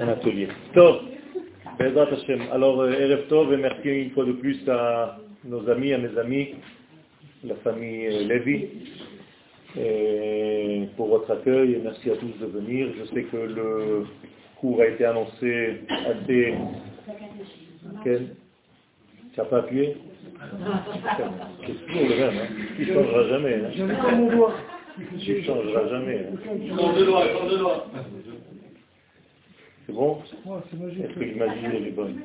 un atelier. Top. Alors, euh, Erev Tov, et merci une fois de plus à nos amis, à mes amis, la famille euh, Lévy, pour votre accueil et merci à tous de venir. Je sais que le cours a été annoncé assez... Quel Tu n'as pas appuyé? C'est toujours le même, hein? Tu ne changeras jamais. Hein? Tu ne changeras jamais. Hein? C'est bon Est-ce que l'image est bonne?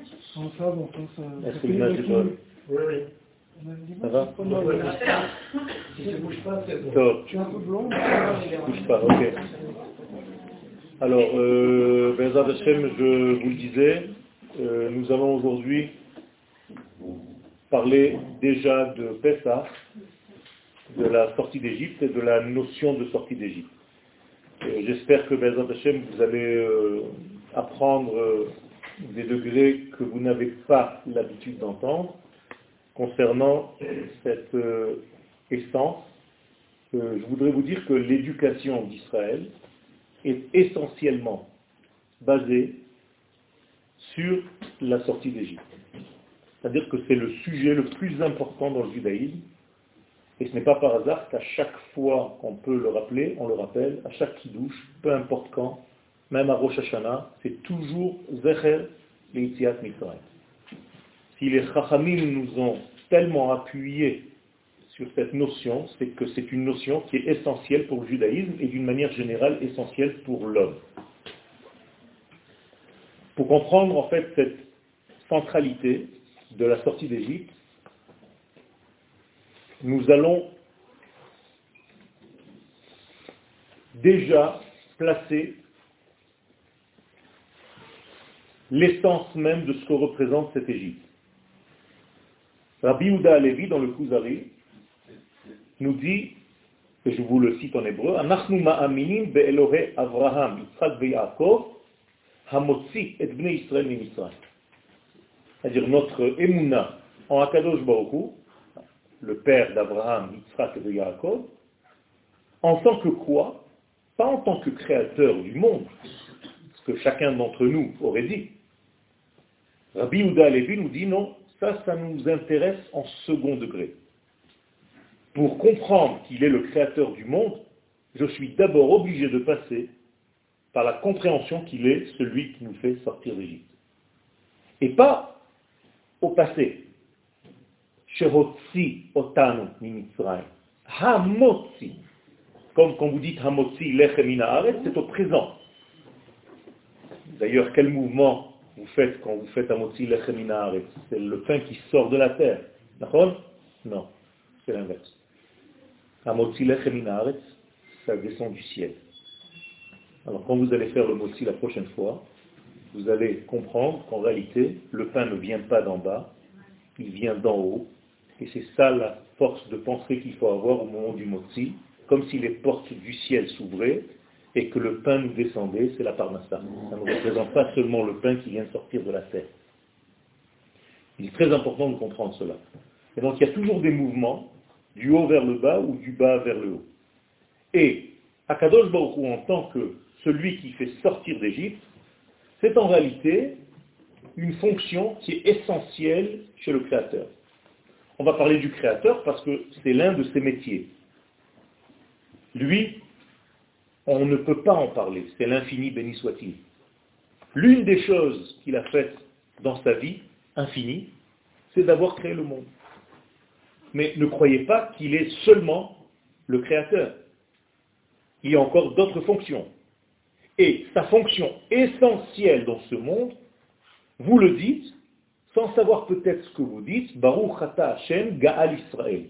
Est-ce que l'image est bonne? Oui, oui. Ça va Si ça ne bouge pas, c'est bon. Tu es un peu blond, mais bouge pas, ok. Alors, euh, je vous le disais, euh, nous allons aujourd'hui parler déjà de Pessah, de la sortie d'Égypte et de la notion de sortie d'Égypte. J'espère que Bezat Hashem, vous allez euh, apprendre euh, des degrés que vous n'avez pas l'habitude d'entendre concernant cette euh, essence. je voudrais vous dire que l'éducation d'Israël est essentiellement basée sur la sortie d'Égypte. C'est-à-dire que c'est le sujet le plus important dans le judaïsme. Et ce n'est pas par hasard qu'à chaque fois qu'on peut le rappeler, on le rappelle, à chaque kidouche, peu importe quand, même à Rosh Hashanah, c'est toujours Zecher Leitziat Mitzrayim. Si les Chachamim nous ont tellement appuyé sur cette notion, c'est que c'est une notion qui est essentielle pour le judaïsme et d'une manière générale essentielle pour l'homme. Pour comprendre en fait cette centralité de la sortie d'Égypte, nous allons déjà placer l'essence même de ce que représente cette Égypte. Rabbi Uda Alevi, dans le Kuzari, nous dit, et je vous le cite en hébreu, Anachnu ma'aminim be'elohe Avraham, Yitzhak ve'Yaakov, hamotzi et bnei Israël. C'est-à-dire notre émouna en Akadosh Baruch le père d'Abraham, Yitzhak et de Yaakov, en tant que quoi? Pas en tant que créateur du monde, ce que chacun d'entre nous aurait dit. Rabbi Ouda Levi nous dit non, ça, ça nous intéresse en second degré. Pour comprendre qu'il est le créateur du monde, je suis d'abord obligé de passer par la compréhension qu'il est celui qui nous fait sortir d'Égypte. Et pas au passé. otanu Hamotzi. Comme quand vous dites Hamotzi lechemina c'est au présent. D'ailleurs, quel mouvement vous faites quand vous faites Hamotzi lechemina C'est le pain qui sort de la terre. D'accord? Non, c'est l'inverse. Hamotzi lechemina ça descend du ciel. Alors quand vous allez faire le motzi la prochaine fois, vous allez comprendre qu'en réalité, le pain ne vient pas d'en bas, il vient d'en haut. Et c'est ça la force de pensée qu'il faut avoir au moment du motzi, comme si les portes du ciel s'ouvraient et que le pain nous descendait, c'est la parnassa. Ça ne représente pas seulement le pain qui vient de sortir de la terre. Il est très important de comprendre cela. Et donc il y a toujours des mouvements, du haut vers le bas ou du bas vers le haut. Et Akadosh Baruch en tant que celui qui fait sortir d'Égypte, c'est en réalité une fonction qui est essentielle chez le Créateur. On va parler du Créateur parce que c'est l'un de ses métiers. Lui, on ne peut pas en parler, c'est l'infini, béni soit-il. L'une des choses qu'il a faites dans sa vie, infinie, c'est d'avoir créé le monde. Mais ne croyez pas qu'il est seulement le Créateur. Il a encore d'autres fonctions. Et sa fonction essentielle dans ce monde, vous le dites, sans savoir peut-être ce que vous dites, Baruch Ata Hashem Gaal Israël.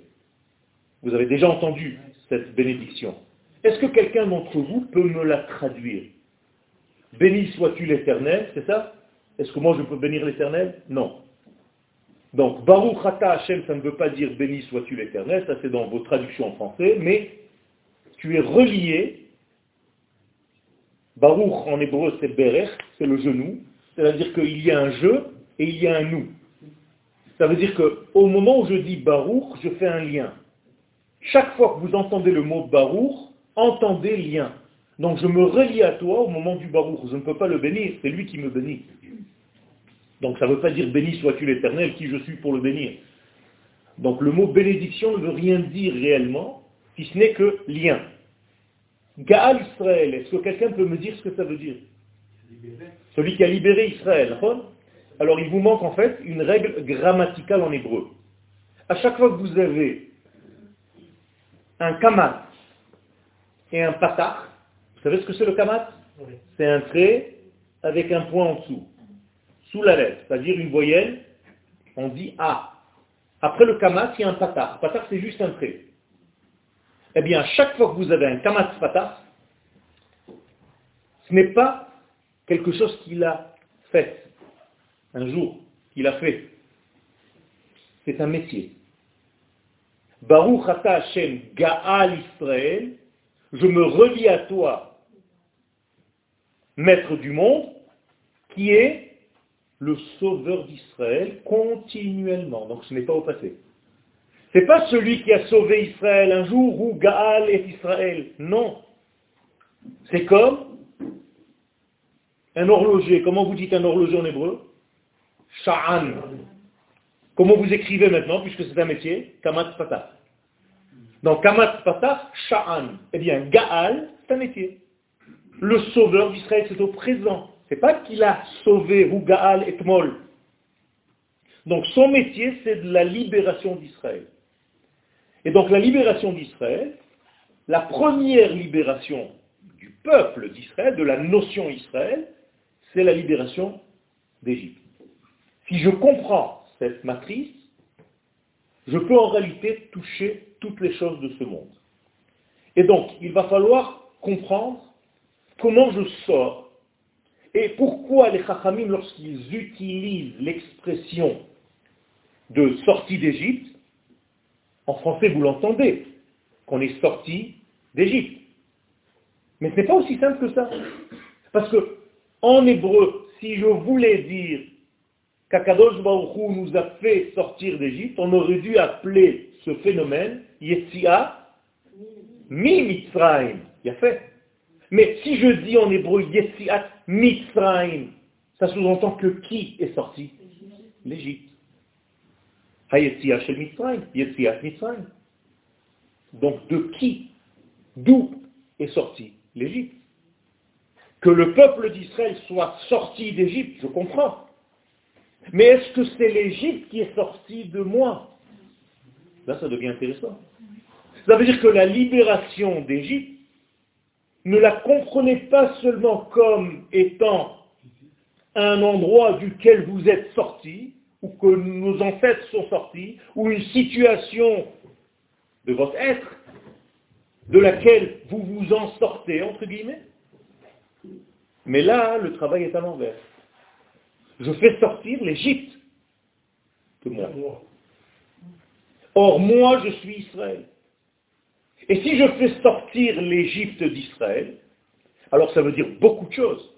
Vous avez déjà entendu cette bénédiction. Est-ce que quelqu'un d'entre vous peut me la traduire? Béni sois-tu l'éternel, c'est ça? Est-ce que moi je peux bénir l'éternel? Non. Donc, Baruch Ata Hashem, ça ne veut pas dire béni sois-tu l'éternel, ça c'est dans vos traductions en français, mais tu es relié Baruch en hébreu c'est Berech, c'est le genou, c'est-à-dire qu'il y a un je et il y a un nous. Ça veut dire qu'au moment où je dis Baruch, je fais un lien. Chaque fois que vous entendez le mot Baruch, entendez lien. Donc je me relie à toi au moment du baruch. Je ne peux pas le bénir, c'est lui qui me bénit. Donc ça ne veut pas dire béni sois-tu l'éternel, qui je suis pour le bénir. Donc le mot bénédiction ne veut rien dire réellement, si ce n'est que lien. Gaal Israël, est-ce que quelqu'un peut me dire ce que ça veut dire? Celui qui a libéré Israël. Alors il vous manque en fait une règle grammaticale en hébreu. À chaque fois que vous avez un kamat et un patach, vous savez ce que c'est le kamat C'est un trait avec un point en dessous, sous la lettre, c'est-à-dire une voyelle, on dit A. Après le kamat, il y a un patach. Patach, c'est juste un trait. Eh bien, chaque fois que vous avez un kamat patach, ce n'est pas quelque chose qu'il a fait un jour, qu'il a fait. C'est un métier. Baruch Hashem Gaal Israël, je me relie à toi, maître du monde, qui est le sauveur d'Israël continuellement. Donc ce n'est pas au passé. Ce n'est pas celui qui a sauvé Israël un jour où Gaal est Israël. Non. C'est comme un horloger. Comment vous dites un horloger en hébreu? Sha'an. Comment vous écrivez maintenant, puisque c'est un métier? Kamat Patah. Donc Kamat Patah, Sha'an. Eh bien, Gaal, c'est un métier. Le sauveur d'Israël, c'est au présent. C'est pas qu'il a sauvé ou Gaal et Tmol. Donc son métier, c'est de la libération d'Israël. Et donc la libération d'Israël, la première libération du peuple d'Israël, de la notion Israël, c'est la libération d'Égypte. Si je comprends cette matrice, je peux en réalité toucher toutes les choses de ce monde. Et donc, il va falloir comprendre comment je sors et pourquoi les Chachamim, lorsqu'ils utilisent l'expression de sortie d'Égypte, en français vous l'entendez, qu'on est sorti d'Égypte. Mais ce n'est pas aussi simple que ça. Parce que, en hébreu, si je voulais dire qu'Akadosh Baruch nous a fait sortir d'Égypte, on aurait dû appeler ce phénomène Yetsia mi Mitzrayim. Il a fait. Mais si je dis en hébreu Yetziat Mitzrayim, ça sous-entend que qui est sorti? L'Égypte. Hayetsia shel Mitzrayim, Yetziat Mitzrayim. Donc de qui D'où est sorti l'Égypte? Que le peuple d'Israël soit sorti d'Égypte, je comprends. Mais est-ce que c'est l'Égypte qui est sortie de moi? Là, ça devient intéressant. Ça veut dire que la libération d'Égypte, ne la comprenez pas seulement comme étant un endroit duquel vous êtes sorti, ou que nos ancêtres sont sortis, ou une situation de votre être, de laquelle vous vous en sortez, entre guillemets. Mais là, le travail est à l'envers je fais sortir l'Égypte de moi. Or, moi, je suis Israël. Et si je fais sortir l'Égypte d'Israël, alors ça veut dire beaucoup de choses.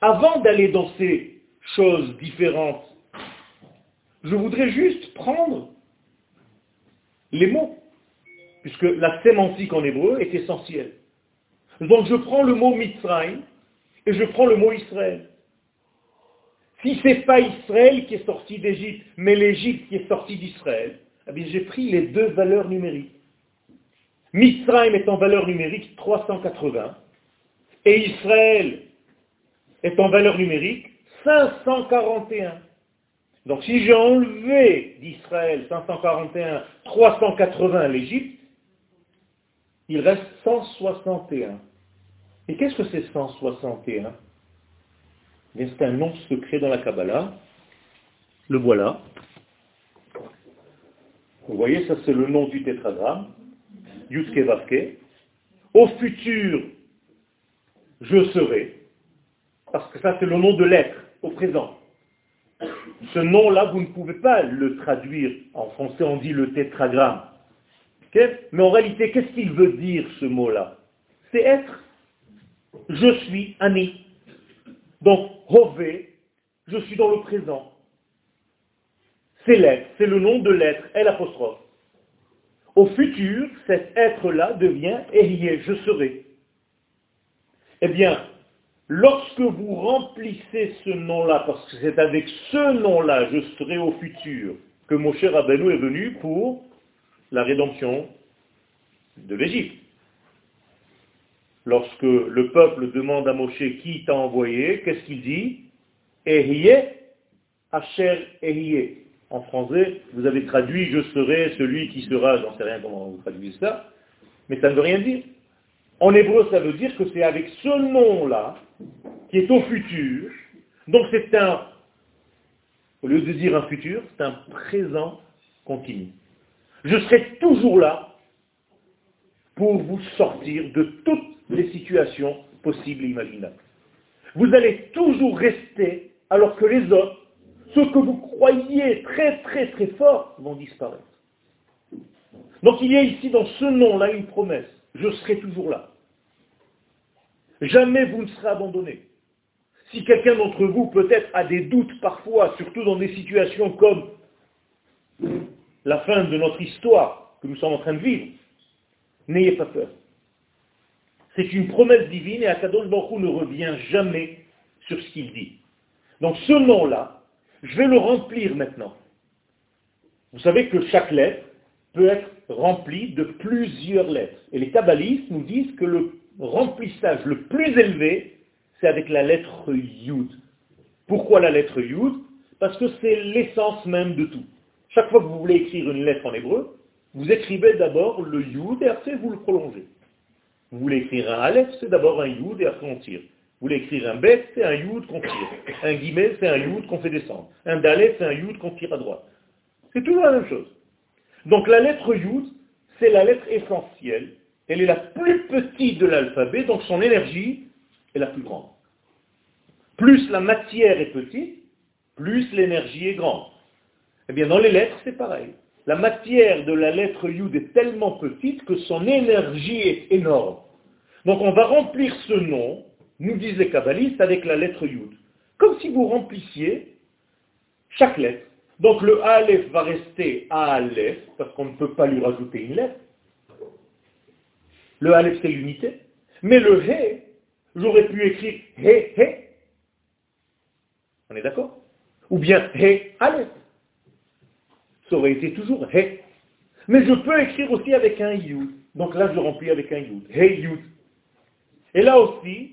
Avant d'aller dans ces choses différentes, je voudrais juste prendre les mots, puisque la sémantique en hébreu est essentielle. Donc je prends le mot Mitzrayim et je prends le mot Israël. Si ce n'est pas Israël qui est sorti d'Égypte, mais l'Égypte qui est sortie d'Israël, eh j'ai pris les deux valeurs numériques. Mitzrayim est en valeur numérique 380 et Israël est en valeur numérique 541. Donc si j'ai enlevé d'Israël 541, 380 l'Égypte, il reste 161. Et qu'est-ce que c'est 161 c'est un nom secret dans la Kabbalah. Le voilà. Vous voyez, ça c'est le nom du tétragramme. Yutke Vavke. Au futur, je serai. Parce que ça c'est le nom de l'être, au présent. Ce nom-là, vous ne pouvez pas le traduire. En français, on dit le tétragramme. Mais en réalité, qu'est-ce qu'il veut dire ce mot-là? C'est être. Je suis ami. Donc, Hové, je suis dans le présent. C'est l'être, c'est le nom de l'être, L apostrophe. Au futur, cet être-là devient Ehyeh, je serai. Eh bien, lorsque vous remplissez ce nom-là, parce que c'est avec ce nom-là, je serai au futur, que mon cher est venu pour la rédemption de l'Égypte. Lorsque le peuple demande à Moshe qui t'a envoyé, qu'est-ce qu'il dit? Ehiye, Asher Ehiye. En français, vous avez traduit je serai celui qui sera, j'en sais rien comment vous traduisez ça, mais ça ne veut rien dire. En hébreu, ça veut dire que c'est avec ce nom-là, qui est au futur, donc c'est un, au lieu de dire un futur, c'est un présent continu. Je serai toujours là pour vous sortir de toutes les situations possibles et imaginables. Vous allez toujours rester alors que les autres, ceux que vous croyez très très très forts, vont disparaître. Donc il y a ici dans ce nom-là une promesse. Je serai toujours là. Jamais vous ne serez abandonné. Si quelqu'un d'entre vous peut-être a des doutes parfois, surtout dans des situations comme la fin de notre histoire que nous sommes en train de vivre, n'ayez pas peur. C'est une promesse divine et Akadosh Baruch ne revient jamais sur ce qu'il dit. Donc ce nom-là, je vais le remplir maintenant. Vous savez que chaque lettre peut être remplie de plusieurs lettres. Et les kabbalistes nous disent que le remplissage le plus élevé, c'est avec la lettre Yud. Pourquoi la lettre Yud? Parce que c'est l'essence même de tout. Chaque fois que vous voulez écrire une lettre en hébreu, vous écrivez d'abord le Yud et après vous le prolongez. Vous voulez écrire un Aleph, c'est d'abord un Yud et après on tire. Vous voulez écrire un Bet, c'est un Yud qu'on tire. Un Guimet, c'est un Yud qu'on fait descendre. Un Dalet, c'est un Yud qu'on tire à droite. C'est toujours la même chose. Donc la lettre Yud, c'est la lettre essentielle. Elle est la plus petite de l'alphabet, donc son énergie est la plus grande. Plus la matière est petite, plus l'énergie est grande. Eh bien, dans les lettres, c'est pareil. La matière de la lettre Yud est tellement petite que son énergie est énorme. Donc on va remplir ce nom, nous disent les avec la lettre Yud. Comme si vous remplissiez chaque lettre. Donc le Aleph va rester Aleph, parce qu'on ne peut pas lui rajouter une lettre. Le Aleph, c'est l'unité. Mais le He, j'aurais pu écrire He, He. On est d'accord? Ou bien He, Aleph. Ça aurait été toujours He. Mais je peux écrire aussi avec un Yud. Donc là, je remplis avec un Yud. He, Yud. Et là aussi,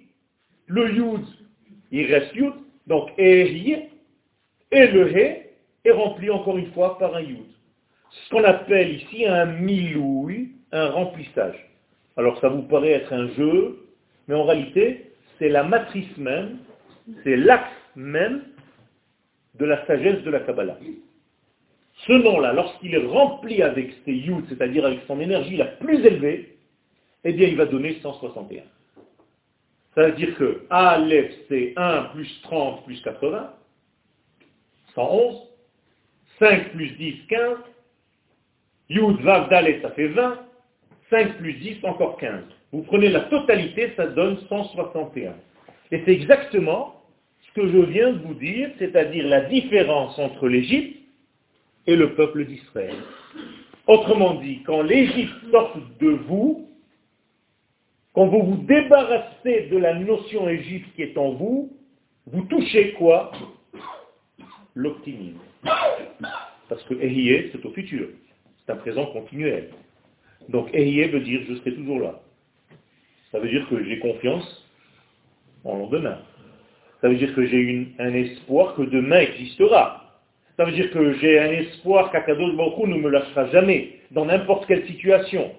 le Yud, il reste Yud. Donc Ehi. Et le He est rempli encore une fois par un Yud. Ce qu'on appelle ici un milouï, un remplissage. Alors ça vous paraît être un jeu, mais en réalité, c'est la matrice même, c'est l'axe même de la sagesse de la Kabbalah. Ce nom-là, lorsqu'il est rempli avec ses yud, c'est-à-dire avec son énergie la plus élevée, eh bien il va donner 161. Ça veut dire que Aleph c'est 1 plus 30 plus 80, 111, 5 plus 10, 15, Yud, Vav, Dalet, ça fait 20, 5 plus 10, encore 15. Vous prenez la totalité, ça donne 161. Et c'est exactement ce que je viens de vous dire, c'est-à-dire la différence entre l'Égypte et le peuple d'Israël. Autrement dit, quand l'Égypte sort de vous, quand vous vous débarrassez de la notion Égypte qui est en vous, vous touchez quoi? L'optimisme. Parce que Ehiyé, c'est au futur. C'est un présent continuel. Donc Ehiyé veut dire je serai toujours là. Ça veut dire que j'ai confiance en lendemain. Ça veut dire que j'ai un espoir que demain existera. Ça veut dire que j'ai un espoir qu'Akadosh Baruch ne me lâchera jamais, dans n'importe quelle situation.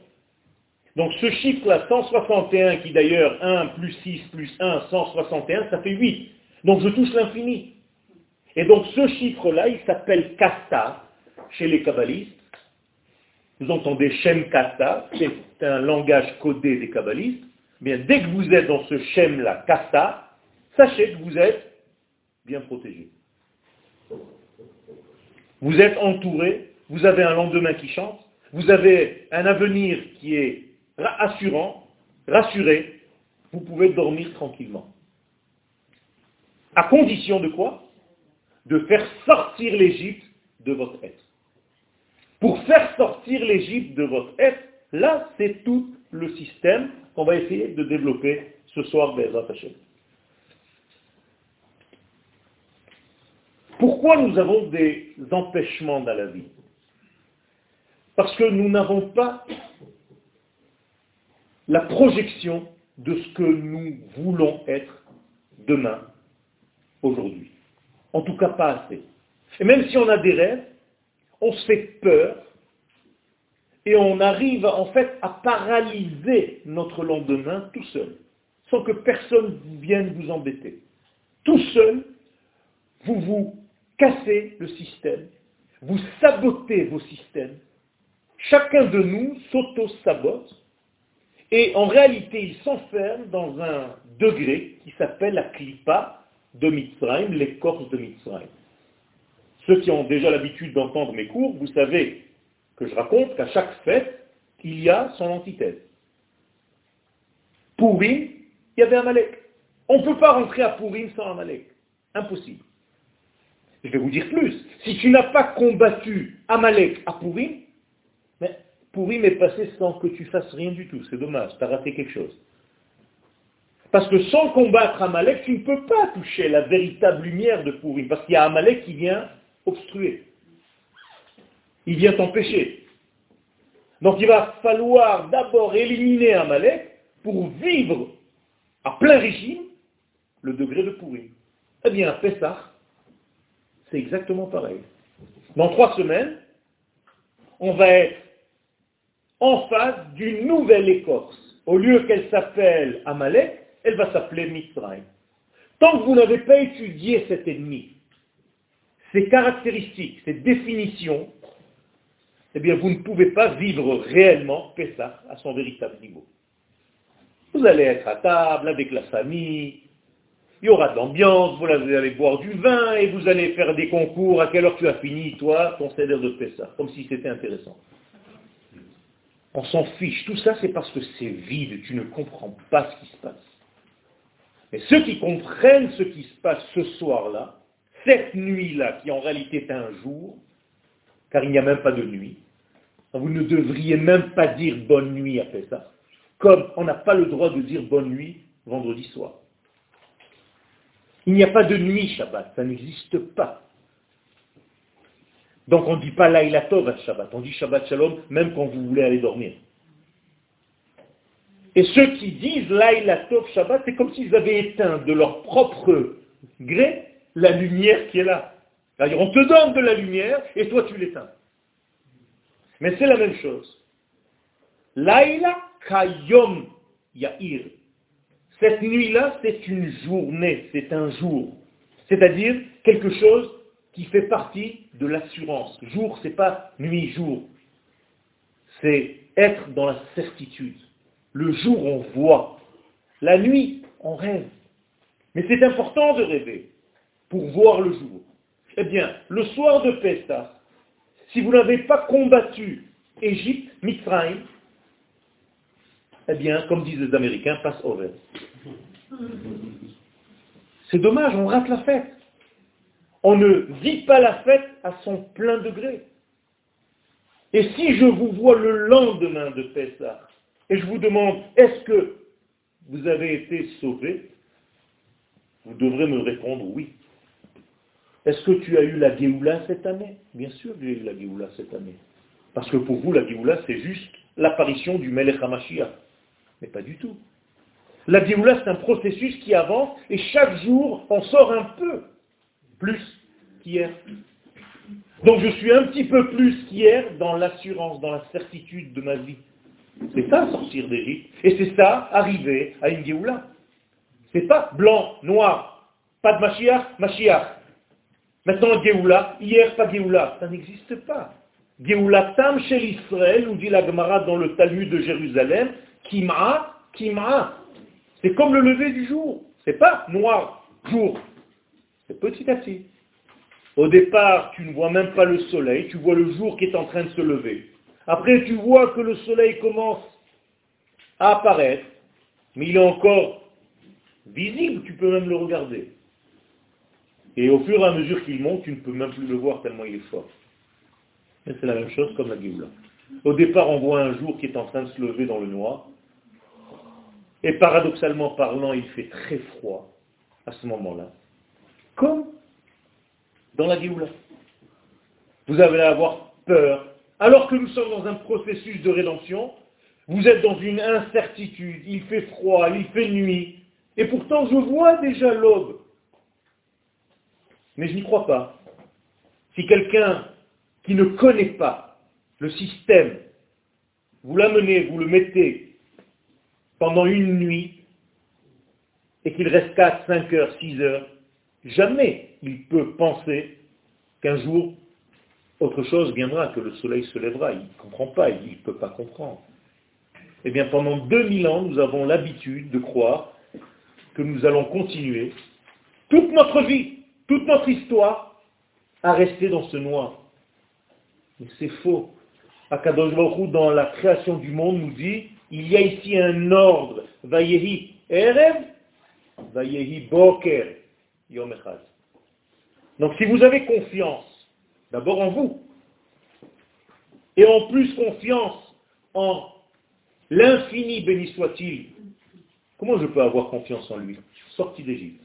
Donc ce chiffre-là, 161, qui d'ailleurs 1 plus 6 plus 1, 161, ça fait 8. Donc je touche l'infini. Et donc ce chiffre-là, il s'appelle kasta chez les kabbalistes. Vous entendez Shem Kasta, c'est un langage codé des kabbalistes. Bien, dès que vous êtes dans ce Shem-là, Kasta, sachez que vous êtes bien protégé. Vous êtes entouré, vous avez un lendemain qui chante, vous avez un avenir qui est assurant, rassuré, vous pouvez dormir tranquillement. À condition de quoi? De faire sortir l'Égypte de votre être. Pour faire sortir l'Égypte de votre être, là, c'est tout le système qu'on va essayer de développer ce soir, Bezrat. Pourquoi nous avons des empêchements dans la vie? Parce que nous n'avons pas la projection de ce que nous voulons être demain, aujourd'hui. En tout cas, pas assez. Et même si on a des rêves, on se fait peur et on arrive en fait à paralyser notre lendemain tout seul, sans que personne vienne vous embêter. Tout seul, vous vous cassez le système, vous sabotez vos systèmes. Chacun de nous s'auto-sabote et en réalité il s'enferme dans un degré qui s'appelle la klipa de Mitzrayim, l'écorce de Mitzrayim. Ceux qui ont déjà l'habitude d'entendre mes cours, vous savez que je raconte qu'à chaque fête, il y a son antithèse. Pourim, il y avait Amalek. On ne peut pas rentrer à Pourim sans Amalek. Impossible. Je vais vous dire plus. Si tu n'as pas combattu Amalek à Pourim, Pourim est passé sans que tu fasses rien du tout. C'est dommage, tu as raté quelque chose. Parce que sans combattre Amalek, tu ne peux pas toucher la véritable lumière de Pourim. Parce qu'il y a Amalek qui vient obstruer. Il vient t'empêcher. Donc il va falloir d'abord éliminer Amalek pour vivre à plein régime le degré de pourri. Eh bien, à Pessah, c'est exactement pareil. Dans trois semaines, on va être en face d'une nouvelle écorce. Au lieu qu'elle s'appelle Amalek, elle va s'appeler Mitzrayim. Tant que vous n'avez pas étudié cet ennemi, ses caractéristiques, ses définitions, eh bien, vous ne pouvez pas vivre réellement Pessah à son véritable niveau. Vous allez être à table avec la famille, il y aura de l'ambiance, vous allez boire du vin et vous allez faire des concours. À quelle heure tu as fini, toi, ton céder de Pessah? Comme si c'était intéressant. On s'en fiche. Tout ça, c'est parce que c'est vide. Tu ne comprends pas ce qui se passe. Mais ceux qui comprennent ce qui se passe ce soir-là, cette nuit-là, qui en réalité est un jour, car il n'y a même pas de nuit, vous ne devriez même pas dire bonne nuit après ça, comme on n'a pas le droit de dire bonne nuit vendredi soir. Il n'y a pas de nuit Shabbat, ça n'existe pas. Donc on ne dit pas Laïla Tov à Shabbat, on dit Shabbat Shalom même quand vous voulez aller dormir. Et ceux qui disent Laïla Tov Shabbat, c'est comme s'ils avaient éteint de leur propre gré la lumière qui est là. C'est-à-dire on te donne de la lumière et toi tu l'éteins. Mais c'est la même chose. Laïla Kayom Ya'ir. Cette nuit-là, c'est une journée, c'est un jour. C'est-à-dire quelque chose qui fait partie de l'assurance. Jour, c'est pas nuit, jour. C'est être dans la certitude. Le jour, on voit. La nuit, on rêve. Mais c'est important de rêver pour voir le jour. Eh bien, le soir de Pessah, si vous n'avez pas combattu Égypte, Mitzrayim, eh bien, comme disent les Américains, passe over. C'est dommage, on rate la fête. On ne vit pas la fête à son plein degré. Et si je vous vois le lendemain de Pessah, et je vous demande, est-ce que vous avez été sauvé? Vous devrez me répondre oui. Est-ce que tu as eu la Géoula cette année? Bien sûr j'ai eu la Géoula cette année. Parce que pour vous, la Géoula, c'est juste l'apparition du Melech HaMashiach. Mais pas du tout. La Géoula, c'est un processus qui avance et chaque jour, on sort un peu plus qu'hier. Donc je suis un petit peu plus qu'hier dans l'assurance, dans la certitude de ma vie. C'est ça sortir d'Égypte. Et c'est ça arriver à une Géoula. C'est pas blanc, noir, pas de Mashiach, Mashiach. Maintenant, Géoula, hier, pas Géoula, ça n'existe pas. Géoula Tam chez Israël, nous dit la Gemara dans le Talmud de Jérusalem, Kim'a, Kim'a. C'est comme le lever du jour. C'est pas noir, jour. Petit à petit. Au départ, tu ne vois même pas le soleil, tu vois le jour qui est en train de se lever. Après, tu vois que le soleil commence à apparaître, mais il est encore visible, tu peux même le regarder. Et au fur et à mesure qu'il monte, tu ne peux même plus le voir tellement il est fort. C'est la même chose comme la Géoula. Au départ, on voit un jour qui est en train de se lever dans le noir. Et paradoxalement parlant, il fait très froid à ce moment-là, comme dans la Géoula. Vous allez avoir peur, alors que nous sommes dans un processus de rédemption, vous êtes dans une incertitude, il fait froid, il fait nuit, et pourtant je vois déjà l'aube. Mais je n'y crois pas. Si quelqu'un qui ne connaît pas le système, vous l'amenez, vous le mettez pendant une nuit, et qu'il reste 4, 5 heures, 6 heures, jamais il peut penser qu'un jour, autre chose viendra, que le soleil se lèvera. Il ne comprend pas, il ne peut pas comprendre. Eh bien, pendant 2000 ans, nous avons l'habitude de croire que nous allons continuer toute notre vie, toute notre histoire, à rester dans ce noir. Mais c'est faux. Akadosh Baruch dans la création du monde, nous dit, il y a ici un ordre. Vayehi Erev, Vayehi Boker, Donc si vous avez confiance, d'abord en vous, et en plus confiance en l'infini béni soit-il, comment je peux avoir confiance en lui? Sortie d'Égypte.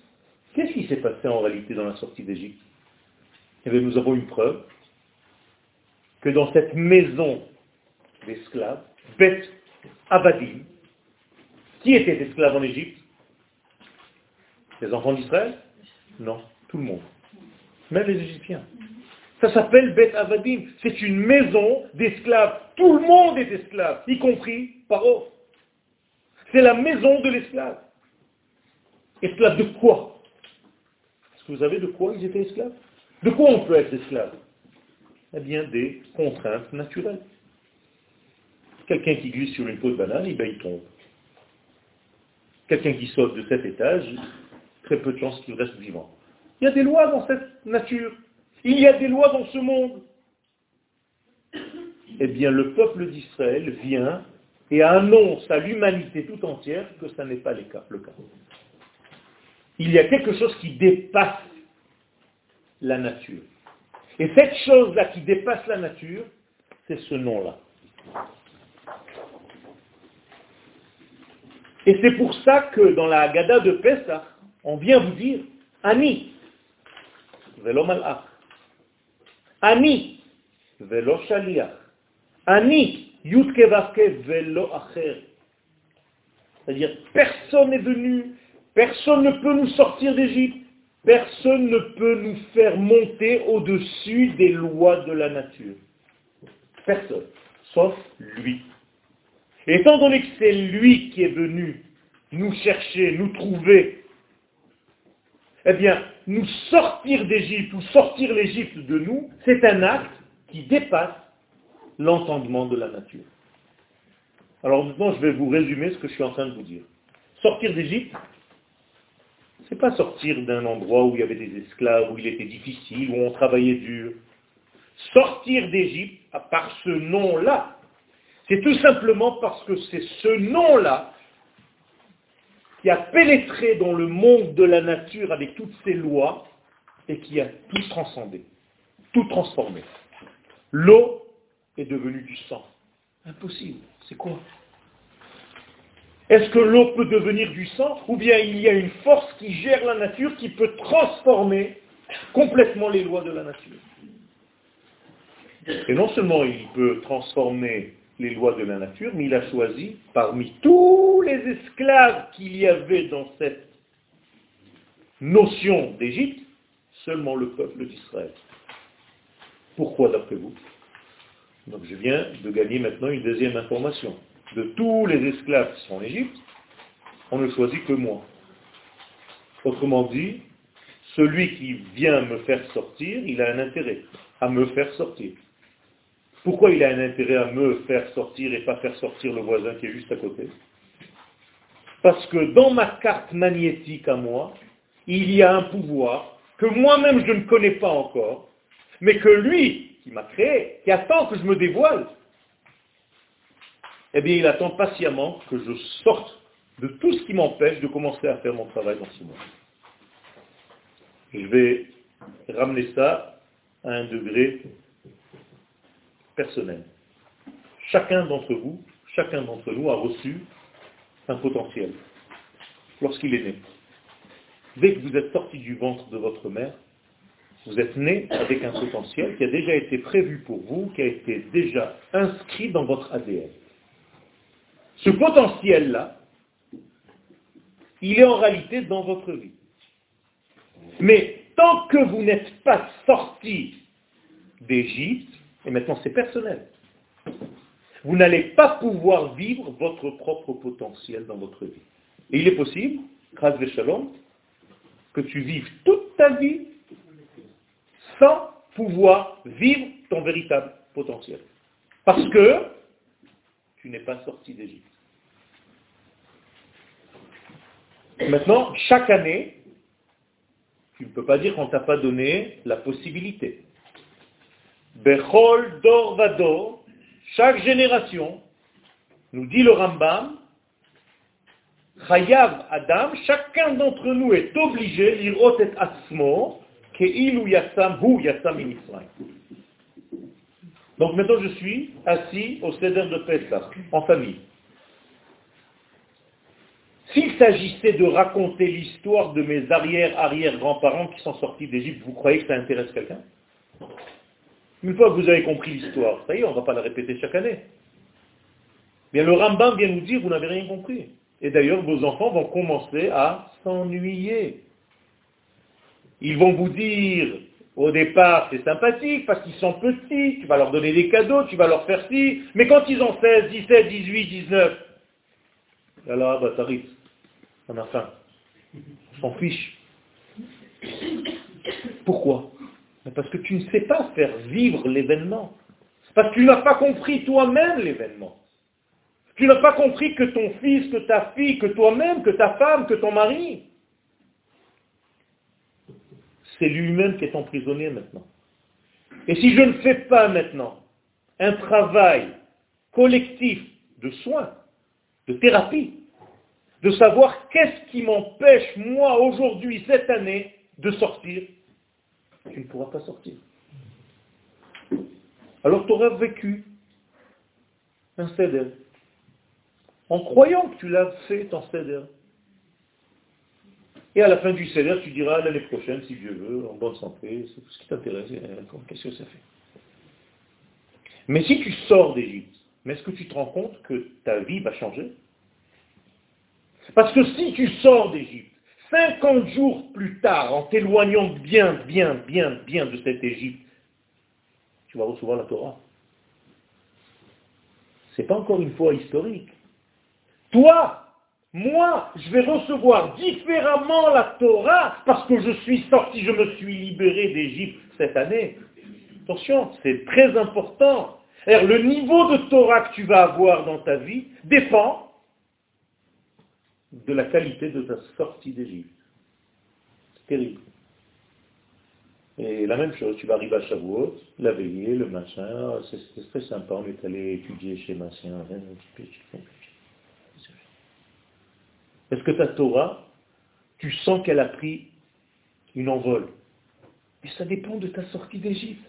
Qu'est-ce qui s'est passé en réalité dans la sortie d'Égypte? Eh bien, nous avons une preuve que dans cette maison d'esclaves, Beth Abadim, qui était esclave en Égypte? Les enfants d'Israël? Non, tout le monde. Même les Égyptiens. Ça s'appelle Beth Avadim. C'est une maison d'esclaves. Tout le monde est esclave, y compris Paro. C'est la maison de l'esclave. Esclave de quoi? Est-ce que vous savez de quoi ils étaient esclaves? De quoi on peut être esclave? Eh bien, des contraintes naturelles. Quelqu'un qui glisse sur une peau de banane, eh ben, il tombe. Quelqu'un qui saute de cet étage, très peu de chances qu'il reste vivant. Il y a des lois dans cette nature. Il y a des lois dans ce monde. Eh bien, le peuple d'Israël vient et annonce à l'humanité tout entière que ça n'est pas le cas. Il y a quelque chose qui dépasse la nature. Et cette chose-là qui dépasse la nature, c'est ce nom-là. Et c'est pour ça que dans la Haggadah de Pessah, on vient vous dire, Ani, velo malach. Ani, velo shaliach. Ani, yutke velo acher. C'est-à-dire, personne n'est venu, personne ne peut nous sortir d'Égypte, personne ne peut nous faire monter au-dessus des lois de la nature. Personne, sauf lui. Et étant donné que c'est lui qui est venu nous chercher, nous trouver, eh bien, nous sortir d'Égypte ou sortir l'Égypte de nous, c'est un acte qui dépasse l'entendement de la nature. Alors maintenant, je vais vous résumer ce que je suis en train de vous dire. Sortir d'Égypte, ce n'est pas sortir d'un endroit où il y avait des esclaves, où il était difficile, où on travaillait dur. Sortir d'Égypte, par ce nom-là, c'est tout simplement parce que c'est ce nom-là qui a pénétré dans le monde de la nature avec toutes ses lois et qui a tout transcendé, tout transformé. L'eau est devenue du sang. Impossible. C'est quoi? Est-ce que l'eau peut devenir du sang ou bien il y a une force qui gère la nature qui peut transformer complètement les lois de la nature? Et non seulement il peut transformer les lois de la nature, mais il a choisi parmi tous les esclaves qu'il y avait dans cette notion d'Égypte, seulement le peuple d'Israël. Pourquoi d'après vous? Donc je viens de gagner maintenant une deuxième information. De tous les esclaves qui sont en Égypte, on ne choisit que moi. Autrement dit, celui qui vient me faire sortir, il a un intérêt à me faire sortir. Pourquoi il a un intérêt à me faire sortir et pas faire sortir le voisin qui est juste à côté? Parce que dans ma carte magnétique à moi, il y a un pouvoir que moi-même je ne connais pas encore, mais que lui, qui m'a créé, qui attend que je me dévoile, eh bien il attend patiemment que je sorte de tout ce qui m'empêche de commencer à faire mon travail dans ce monde. Je vais ramener ça à un degré personnel. Chacun d'entre vous, chacun d'entre nous a reçu un potentiel lorsqu'il est né. Dès que vous êtes sorti du ventre de votre mère, vous êtes né avec un potentiel qui a déjà été prévu pour vous, qui a été déjà inscrit dans votre ADN. Ce potentiel-là, il est en réalité dans votre vie. Mais tant que vous n'êtes pas sorti d'Égypte, et maintenant c'est personnel, vous n'allez pas pouvoir vivre votre propre potentiel dans votre vie. Et il est possible, grâce à Shalom, que tu vives toute ta vie sans pouvoir vivre ton véritable potentiel. Parce que tu n'es pas sorti d'Égypte. Maintenant, chaque année, tu ne peux pas dire qu'on ne t'a pas donné la possibilité. Bechol dor vador, chaque génération, nous dit le Rambam, Chayav Adam, chacun d'entre nous est obligé, l'irot et atzmo, ou yassam hu yassam Donc maintenant je suis assis au Seder de Pessah, en famille. S'il s'agissait de raconter l'histoire de mes arrière-arrière-grands-parents qui sont sortis d'Égypte, vous croyez que ça intéresse quelqu'un? Une fois que vous avez compris l'histoire, ça y est, on ne va pas la répéter chaque année. Bien, le Rambam vient nous dire, vous n'avez rien compris. Et d'ailleurs, vos enfants vont commencer à s'ennuyer. Ils vont vous dire, au départ, c'est sympathique parce qu'ils sont petits, tu vas leur donner des cadeaux, tu vas leur faire ci, mais quand ils ont 16, 17, 18, 19, alors, bah, t'arrives on a faim. On s'en fiche. Pourquoi? Parce que tu ne sais pas faire vivre l'événement. Parce que tu n'as pas compris toi-même l'événement. Tu n'as pas compris que ton fils, que ta fille, que toi-même, que ta femme, que ton mari, c'est lui-même qui est emprisonné maintenant. Et si je ne fais pas maintenant un travail collectif de soins, de thérapie, de savoir qu'est-ce qui m'empêche, moi, aujourd'hui, cette année, de sortir, tu ne pourras pas sortir. Alors tu auras vécu un céder, en croyant que tu l'as fait ton céder. Et à la fin du céder, tu diras l'année prochaine, si Dieu veut, en bonne santé, c'est tout ce qui t'intéresse, qu'est-ce que ça fait? Mais si tu sors d'Égypte, mais est-ce que tu te rends compte que ta vie va changer? Parce que si tu sors d'Égypte, 50 jours plus tard, en t'éloignant bien, bien, bien, bien de cette Égypte, tu vas recevoir la Torah. Ce n'est pas encore une fois historique. Toi, moi, je vais recevoir différemment la Torah parce que je suis sorti, je me suis libéré d'Égypte cette année. Attention, c'est très important. le niveau de Torah que tu vas avoir dans ta vie dépend de la qualité de ta sortie d'Égypte. C'est terrible. Et la même chose, tu vas arriver à Shavuot, la veillée, le machin, c'est très sympa, on est allé étudier chez machin. Est-ce que ta Torah, tu sens qu'elle a pris une envol? Mais ça dépend de ta sortie d'Égypte.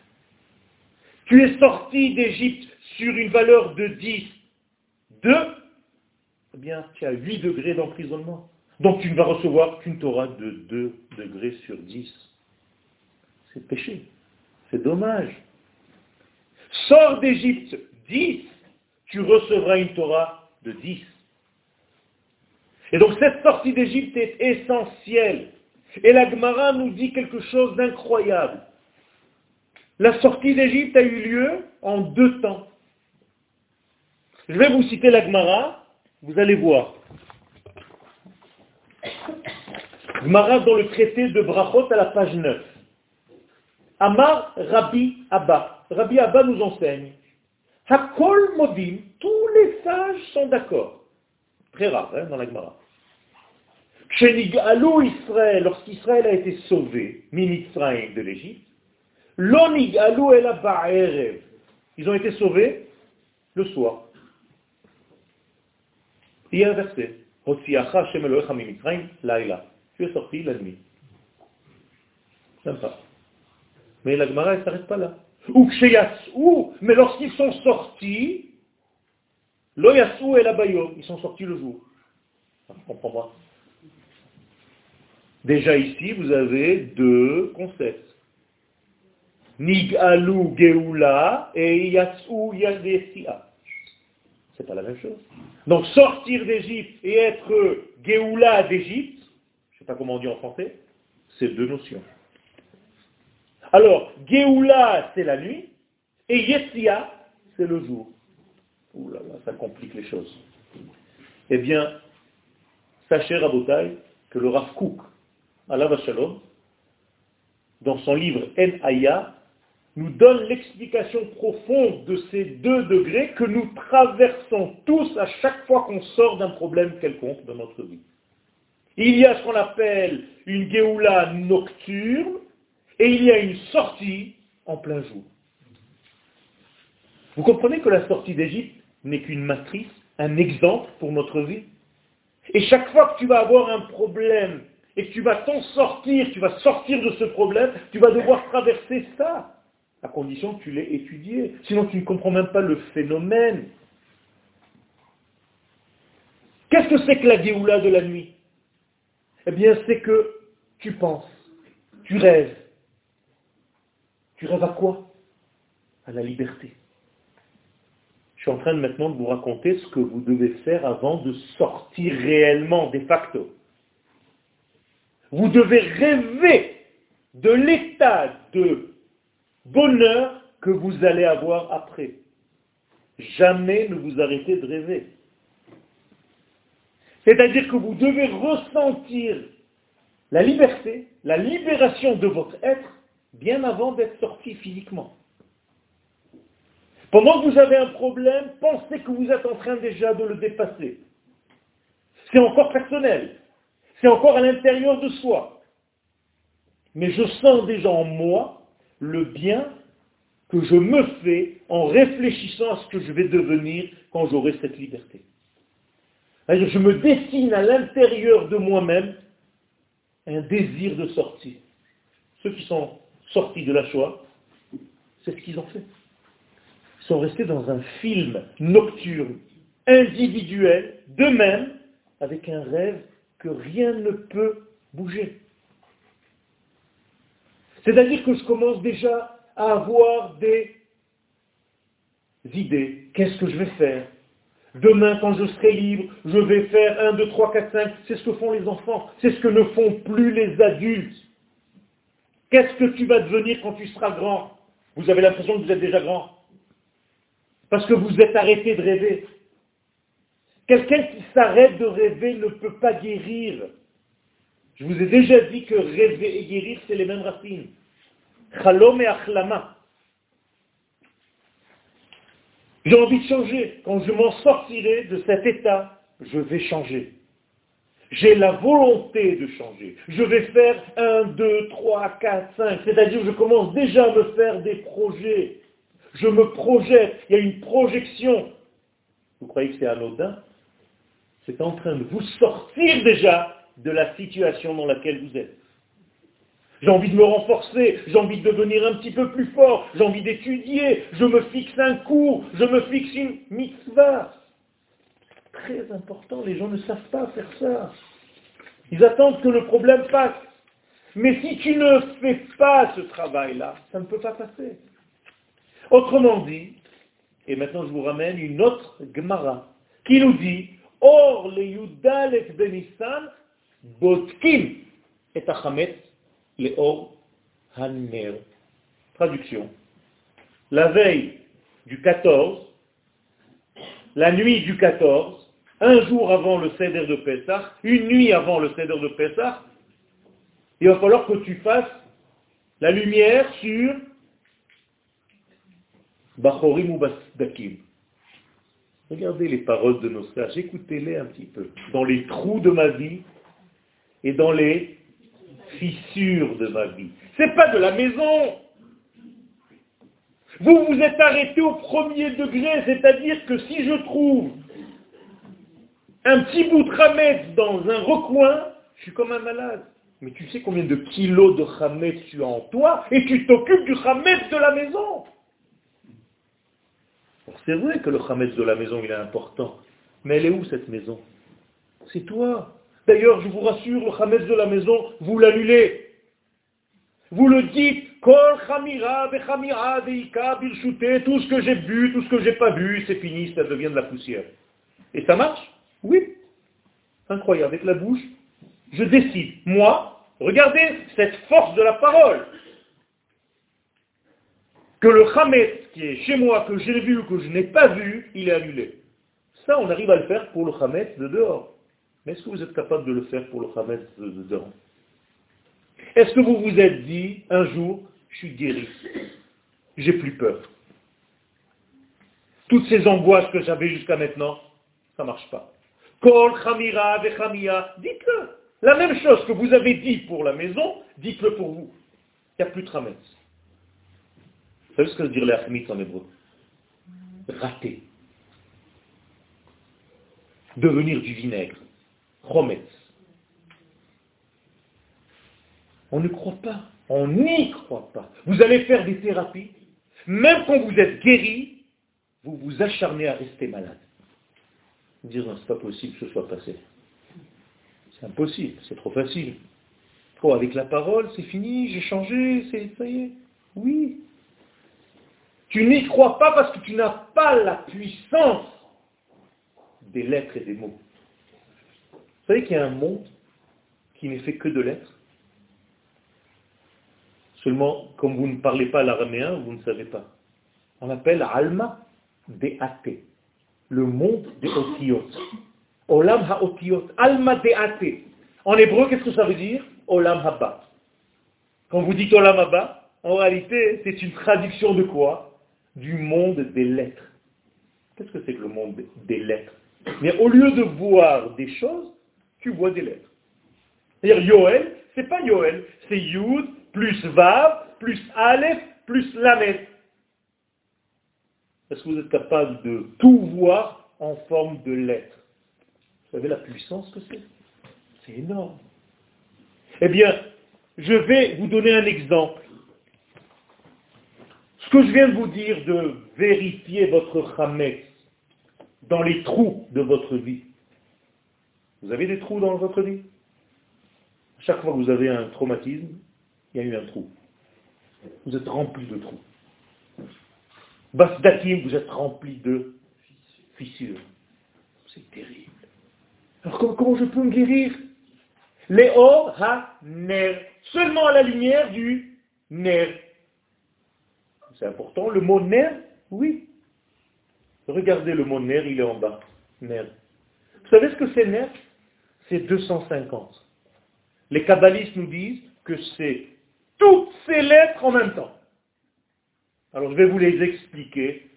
Tu es sorti d'Égypte sur une valeur de 10, 2, eh bien, tu as 8 degrés d'emprisonnement. Donc tu ne vas recevoir qu'une Torah de 2 degrés sur 10. C'est péché. C'est dommage. Sors d'Égypte 10, tu recevras une Torah de 10. Et donc cette sortie d'Égypte est essentielle. Et la Gemara nous dit quelque chose d'incroyable. La sortie d'Égypte a eu lieu en deux temps. Je vais vous citer la Gemara vous allez voir. Gmara dans le traité de Brachot à la page 9. Amar Rabbi Abba. Rabbi Abba nous enseigne. Hakol Modim, tous les sages sont d'accord. Très rare hein, dans la Gemara. Alou Israël, lorsqu'Israël a été sauvé, Mimitzraïm de l'Égypte, Lonig Alou El Ils ont été sauvés le soir. Il y a un verset. Tu es sorti la nuit. Sympa. Mais la Gemara, elle ne s'arrête pas là. Ou mais lorsqu'ils sont sortis, lo et la ils sont sortis le jour. Comprends pas. Déjà ici, vous avez deux concepts. Nigalu Geoula et Yatsu Yadesia. C'est pas la même chose. Donc sortir d'Égypte et être Geoula d'Égypte, je ne sais pas comment on dit en français, c'est deux notions. Alors, Geoula, c'est la nuit, et Yesia, c'est le jour. Ouh là là, ça complique les choses. Eh bien, sachez, Rabotai, que le Rav Kook, Allah Shalom, dans son livre En Aya, nous donne l'explication profonde de ces deux degrés que nous traversons tous à chaque fois qu'on sort d'un problème quelconque dans notre vie. Il y a ce qu'on appelle une Géoula nocturne et il y a une sortie en plein jour. Vous comprenez que la sortie d'Égypte n'est qu'une matrice, un exemple pour notre vie? Et chaque fois que tu vas avoir un problème et que tu vas t'en sortir, tu vas sortir de ce problème, tu vas devoir traverser ça, à condition que tu l'aies étudié. Sinon tu ne comprends même pas le phénomène. Qu'est-ce que c'est que la Géoula de la nuit? Eh bien, c'est que tu penses, tu rêves. Tu rêves à quoi? À la liberté. Je suis en train maintenant de vous raconter ce que vous devez faire avant de sortir réellement de facto. Vous devez rêver de l'état de bonheur que vous allez avoir après. Jamais ne vous arrêtez de rêver. C'est-à-dire que vous devez ressentir la liberté, la libération de votre être, bien avant d'être sorti physiquement. Pendant que vous avez un problème, pensez que vous êtes en train déjà de le dépasser. C'est encore personnel. C'est encore à l'intérieur de soi. Mais je sens déjà en moi le bien que je me fais en réfléchissant à ce que je vais devenir quand j'aurai cette liberté. Je me dessine à l'intérieur de moi-même un désir de sortir. Ceux qui sont sortis de la Shoah, c'est ce qu'ils ont fait. Ils sont restés dans un film nocturne, individuel, d'eux-mêmes, avec un rêve que rien ne peut bouger. C'est-à-dire que je commence déjà à avoir des idées. Qu'est-ce que je vais faire? Demain, quand je serai libre, je vais faire 1, 2, 3, 4, 5. C'est ce que font les enfants. C'est ce que ne font plus les adultes. Qu'est-ce que tu vas devenir quand tu seras grand? Vous avez l'impression que vous êtes déjà grand. Parce que vous êtes arrêté de rêver. Quelqu'un qui s'arrête de rêver ne peut pas guérir. Je vous ai déjà dit que rêver et guérir, c'est les mêmes racines. Chalom et. J'ai envie de changer. Quand je m'en sortirai de cet état, je vais changer. J'ai la volonté de changer. Je vais faire un, deux, trois, quatre, cinq. C'est-à-dire que je commence déjà à me faire des projets. Je me projette. Il y a une projection. Vous croyez que c'est anodin? C'est en train de vous sortir déjà de la situation dans laquelle vous êtes. J'ai envie de me renforcer, j'ai envie de devenir un petit peu plus fort, j'ai envie d'étudier, je me fixe un cours, je me fixe une mitzvah. Très important, les gens ne savent pas faire ça. Ils attendent que le problème passe. Mais si tu ne fais pas ce travail-là, ça ne peut pas passer. Autrement dit, et maintenant je vous ramène une autre Gemara, qui nous dit, Or le Yudal et Benissan, Botkim et Achamet Or Hanner. Traduction. La veille du 14, la nuit du 14, un jour avant le Seder de Pessah, une nuit avant le Seder de Pessah, il va falloir que tu fasses la lumière sur Bachorim ou Basdakim. Regardez les paroles de nos écoutez-les un petit peu. Dans les trous de ma vie et dans les fissure de ma vie. C'est pas de la maison. Vous vous êtes arrêté au premier degré, c'est-à-dire que si je trouve un petit bout de Hametz dans un recoin, je suis comme un malade. Mais tu sais combien de kilos de Hametz tu as en toi et tu t'occupes du Hametz de la maison. C'est vrai que le Hametz de la maison, il est important. Mais elle est où cette maison? C'est toi. D'ailleurs, je vous rassure, le Hametz de la maison, vous l'annulez. Vous le dites, Kol tout ce que j'ai bu, tout ce que j'ai pas bu, c'est fini, ça devient de la poussière. Et ça marche? Oui. Incroyable, avec la bouche, je décide. Moi, regardez cette force de la parole. Que le Hametz qui est chez moi, que j'ai vu ou que je n'ai pas vu, il est annulé. Ça, on arrive à le faire pour le Hametz de dehors. Mais est-ce que vous êtes capable de le faire pour le Hametz de dehors est-ce que vous vous êtes dit un jour, je suis guéri, j'ai plus peur Toutes ces angoisses que j'avais jusqu'à maintenant, ça ne marche pas. Kol chamira dites-le. La même chose que vous avez dit pour la maison, dites-le pour vous. Il n'y a plus de chametz. Vous savez ce que veut dire les en hébreu? Rater. Devenir du vinaigre. Chometz. On ne croit pas. On n'y croit pas. Vous allez faire des thérapies. Même quand vous êtes guéri, vous vous acharnez à rester malade. Dire, c'est pas possible que ce soit passé. C'est impossible, c'est trop facile. Oh, avec la parole, c'est fini, j'ai changé, c'est, ça y est. Oui. Tu n'y crois pas parce que tu n'as pas la puissance des lettres et des mots. Vous savez qu'il y a un monde qui n'est fait que de lettres Seulement, comme vous ne parlez pas l'araméen, vous ne savez pas. On appelle Alma Deate, le monde des Otiyot. Olam ha-Otiyot, Alma Deate. En hébreu, qu'est-ce que ça veut dire? Olam Haba. Quand vous dites Olam Haba, en réalité, c'est une traduction de quoi? Du monde des lettres. Qu'est-ce que c'est que le monde des lettres? Mais au lieu de voir des choses, tu vois des lettres. C'est-à-dire Yoel, c'est pas Yoel, c'est Yud, plus Vav, plus Aleph, plus Lamed. Est-ce que vous êtes capable de tout voir en forme de lettres? Vous savez la puissance que c'est? C'est énorme. Eh bien, je vais vous donner un exemple. Ce que je viens de vous dire de vérifier votre Hametz dans les trous de votre vie. Vous avez des trous dans votre vie? Chaque fois que vous avez un traumatisme, il y a eu un trou. Vous êtes rempli de trous. Basdakim, vous êtes rempli de fissures. C'est terrible. Alors comment, je peux me guérir? Léor ha ner. Seulement à la lumière du ner. C'est important. Le mot ner, oui. Regardez le mot ner, il est en bas. Ner. Vous savez ce que c'est ner? C'est 250. Les kabbalistes nous disent que c'est toutes ces lettres en même temps. Alors je vais vous les expliquer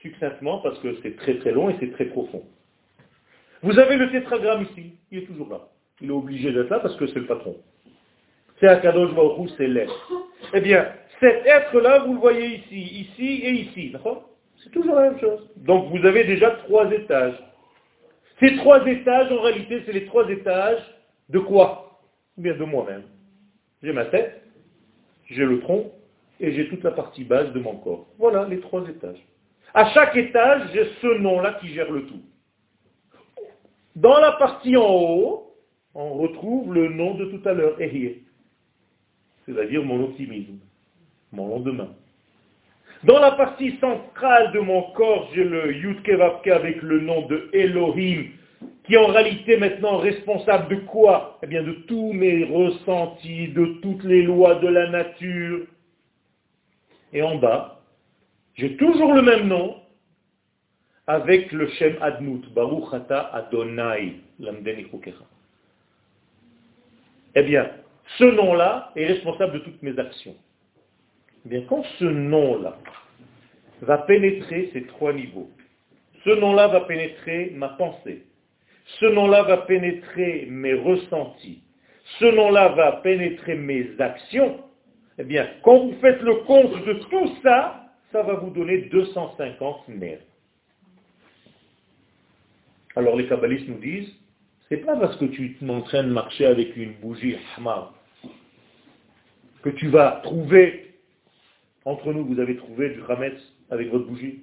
succinctement parce que c'est très très long et c'est très profond. Vous avez le tétragramme ici, il est toujours là. Il est obligé d'être là parce que c'est le patron. C'est Akadosh Baruch c'est l'être. Eh bien, cet être-là, vous le voyez ici, ici et ici. C'est toujours la même chose. Donc vous avez déjà trois étages. Ces trois étages, en réalité, c'est les trois étages de quoi? Bien de moi-même. J'ai ma tête, j'ai le tronc et j'ai toute la partie basse de mon corps. Voilà les trois étages. À chaque étage, j'ai ce nom-là qui gère le tout. Dans la partie en haut, on retrouve le nom de tout à l'heure, Ehir. C'est-à-dire mon optimisme, mon lendemain. Dans la partie centrale de mon corps, j'ai le Yudkevapke avec le nom de Elohim, qui en réalité maintenant responsable de quoi? Eh bien de tous mes ressentis, de toutes les lois de la nature. Et en bas, j'ai toujours le même nom, avec le Shem Admut, Baruch Ata Adonai, Eh bien, ce nom-là est responsable de toutes mes actions. Bien, quand ce nom-là va pénétrer ces trois niveaux, ce nom-là va pénétrer ma pensée, ce nom-là va pénétrer mes ressentis. Ce nom-là va pénétrer mes actions. Eh bien, quand vous faites le compte de tout ça, ça va vous donner 250 nerfs. Alors les kabbalistes nous disent, c'est pas parce que tu es en train de marcher avec une bougie hamar que tu vas trouver, entre nous vous avez trouvé du rametz avec votre bougie.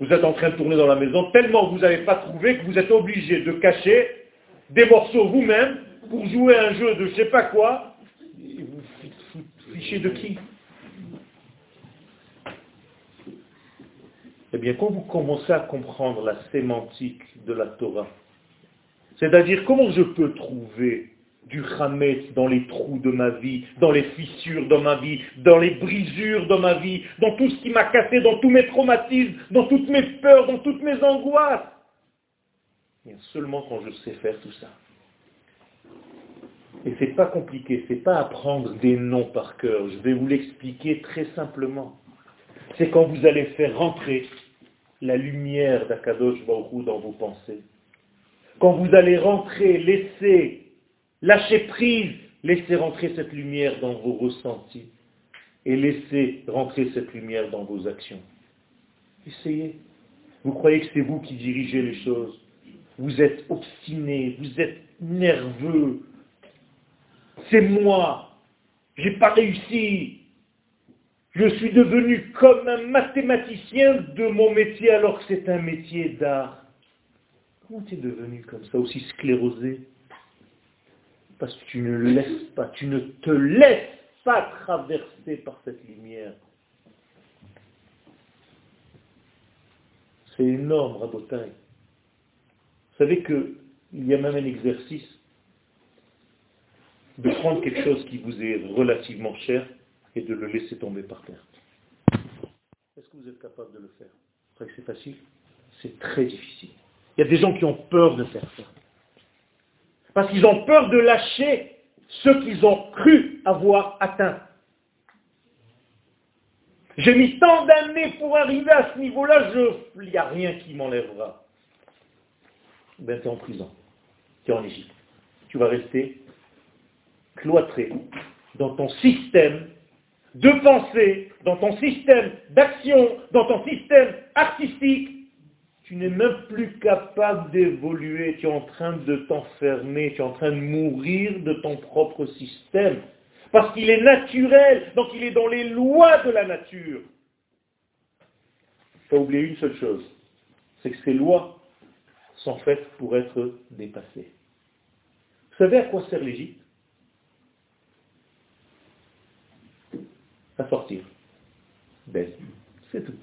Vous êtes en train de tourner dans la maison, tellement vous n'avez pas trouvé que vous êtes obligé de cacher des morceaux vous-même pour jouer un jeu de je sais pas quoi. vous fichez de qui? Eh bien, quand vous commencez à comprendre la sémantique de la Torah, c'est-à-dire comment je peux trouver du Hametz dans les trous de ma vie, dans les fissures de ma vie, dans les brisures de ma vie, dans tout ce qui m'a cassé, dans tous mes traumatismes, dans toutes mes peurs, dans toutes mes angoisses. Bien seulement quand je sais faire tout ça. Et c'est pas compliqué, c'est pas apprendre des noms par cœur. Je vais vous l'expliquer très simplement. C'est quand vous allez faire rentrer la lumière d'Akadosh Baruch dans vos pensées. Quand vous allez rentrer, laisser, lâcher prise, laissez rentrer cette lumière dans vos ressentis et laissez rentrer cette lumière dans vos actions. Essayez. Vous croyez que c'est vous qui dirigez les choses. Vous êtes obstiné, vous êtes nerveux. C'est moi. J'ai pas réussi. Je suis devenu comme un mathématicien de mon métier alors que c'est un métier d'art. Comment tu es devenu comme ça, aussi sclérosé? Parce que tu ne laisses pas, tu ne te laisses pas traverser par cette lumière. C'est énorme, Rabotaille. Vous savez qu'il y a même un exercice de prendre quelque chose qui vous est relativement cher et de le laisser tomber par terre. Est-ce que vous êtes capable de le faire? C'est facile C'est très difficile. Il y a des gens qui ont peur de faire ça. Parce qu'ils ont peur de lâcher ce qu'ils ont cru avoir atteint. J'ai mis tant d'années pour arriver à ce niveau-là, il n'y a rien qui m'enlèvera. Ben, tu es en prison. Tu es en Égypte. Tu vas rester cloîtré dans ton système de pensée, dans ton système d'action, dans ton système artistique, tu n'es même plus capable d'évoluer, tu es en train de t'enfermer, tu es en train de mourir de ton propre système. Parce qu'il est naturel, donc il est dans les lois de la nature. Tu as oublié une seule chose, c'est que ces lois sont faites pour être dépassées. Vous savez à quoi sert l'Égypte? À sortir. Ben, c'est tout.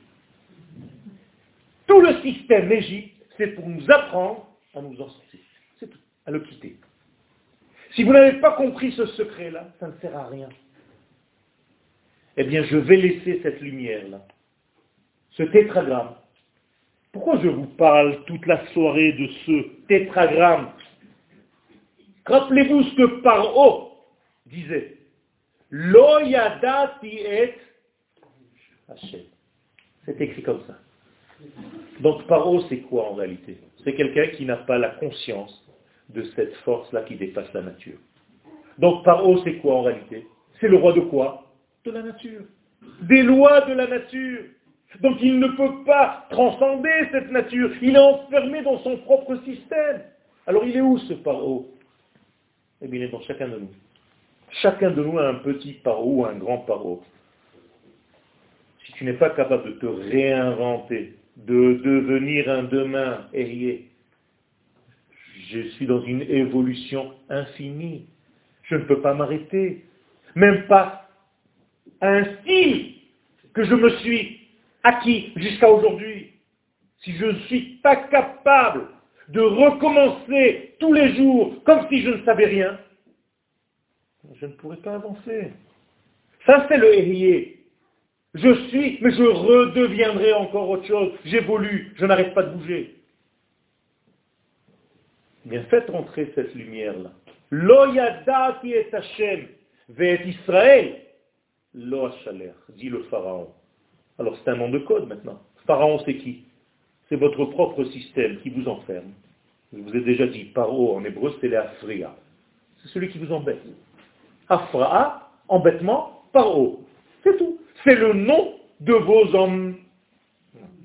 Système Égypte, c'est pour nous apprendre à nous en sortir. C'est tout, à le quitter. Si vous n'avez pas compris ce secret-là, ça ne sert à rien. Eh bien, je vais laisser cette lumière-là, ce tétragramme. Pourquoi je vous parle toute la soirée de ce tétragramme Rappelez-vous ce que Paro disait. Lo yadati et C'est écrit comme ça. Donc Paro, c'est quoi en réalité? C'est quelqu'un qui n'a pas la conscience de cette force-là qui dépasse la nature. Donc Paro, c'est quoi en réalité? C'est le roi de quoi? De la nature. Des lois de la nature. Donc il ne peut pas transcender cette nature. Il est enfermé dans son propre système. Alors il est où ce Paro? Eh bien il est dans chacun de nous. Chacun de nous a un petit paro ou un grand paro. Si tu n'es pas capable de te réinventer, de devenir un demain aérié, je suis dans une évolution infinie. Je ne peux pas m'arrêter. Même pas un style que je me suis acquis jusqu'à aujourd'hui. Si je ne suis pas capable de recommencer tous les jours comme si je ne savais rien, je ne pourrai pas avancer. Ça, c'est le héritier. Je suis, mais je redeviendrai encore autre chose. J'évolue, je n'arrête pas de bouger. Bien, faites rentrer cette lumière-là. Lo yadati et Hashem, ve'et Israël, lo dit le pharaon. Alors c'est un nom de code maintenant. Pharaon, c'est qui? C'est votre propre système qui vous enferme. Je vous ai déjà dit, paro en hébreu, c'est l'afria. C'est celui qui vous embête. Afra'a, embêtement, paro. C'est tout. C'est le nom de vos hommes.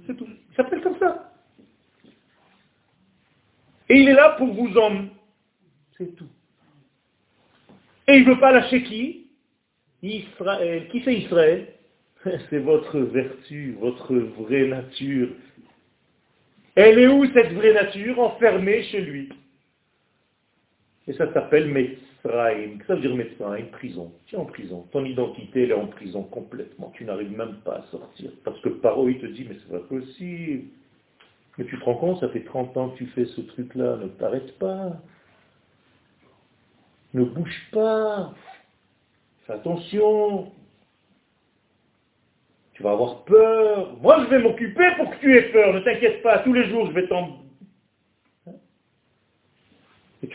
C'est tout. Il s'appelle comme ça. Et il est là pour vous hommes. C'est tout. Et il ne veut pas lâcher qui? Israël. Qui c'est Israël? C'est votre vertu, votre vraie nature. Elle est où cette vraie nature? Enfermée chez lui. Et ça s'appelle Ça veut dire Metzraim, prison. Tu es en prison. Ton identité, elle est en prison complètement. Tu n'arrives même pas à sortir. Parce que Paro, il te dit, mais c'est pas possible. Mais tu te rends compte, ça fait 30 ans que tu fais ce truc-là. Ne t'arrête pas. Ne bouge pas. Fais attention. Tu vas avoir peur. Moi, je vais m'occuper pour que tu aies peur. Ne t'inquiète pas. Tous les jours, je vais t'en...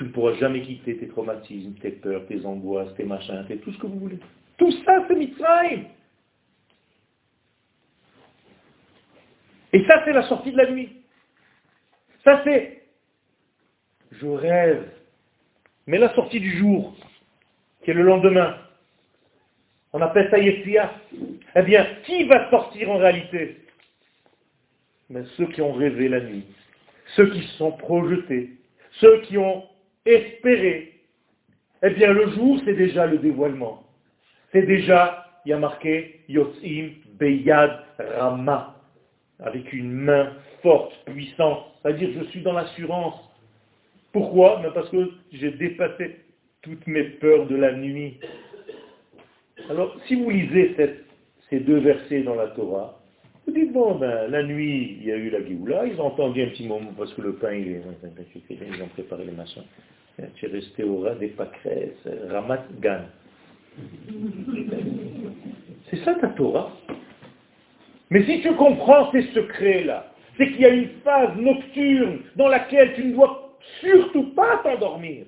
Tu ne pourras jamais quitter tes traumatismes, tes peurs, tes angoisses, tes machins, tes tout ce que vous voulez. Tout ça, c'est Mitzrayim. Et ça, c'est la sortie de la nuit. Ça, c'est... Je rêve. Mais la sortie du jour, qui est le lendemain, on appelle ça Yessia. Eh bien, qui va sortir en réalité? Mais Ceux qui ont rêvé la nuit, ceux qui se sont projetés, ceux qui ont espéré. Eh bien, le jour, c'est déjà le dévoilement. C'est déjà, il y a marqué Yotzim Beyad Rama, avec une main forte, puissante. C'est-à-dire, je suis dans l'assurance. Pourquoi? Parce que j'ai dépassé toutes mes peurs de la nuit. Alors, si vous lisez ces deux versets dans la Torah, vous dites, bon, ben, la nuit, il y a eu la Géoula, ils ont entendu un petit moment, parce que le pain, il est, ils ont préparé les machins. Tu es resté au ras des pâqueresses, Ramat Gan. C'est ça ta Torah. Mais si tu comprends ces secrets-là, c'est qu'il y a une phase nocturne dans laquelle tu ne dois surtout pas t'endormir.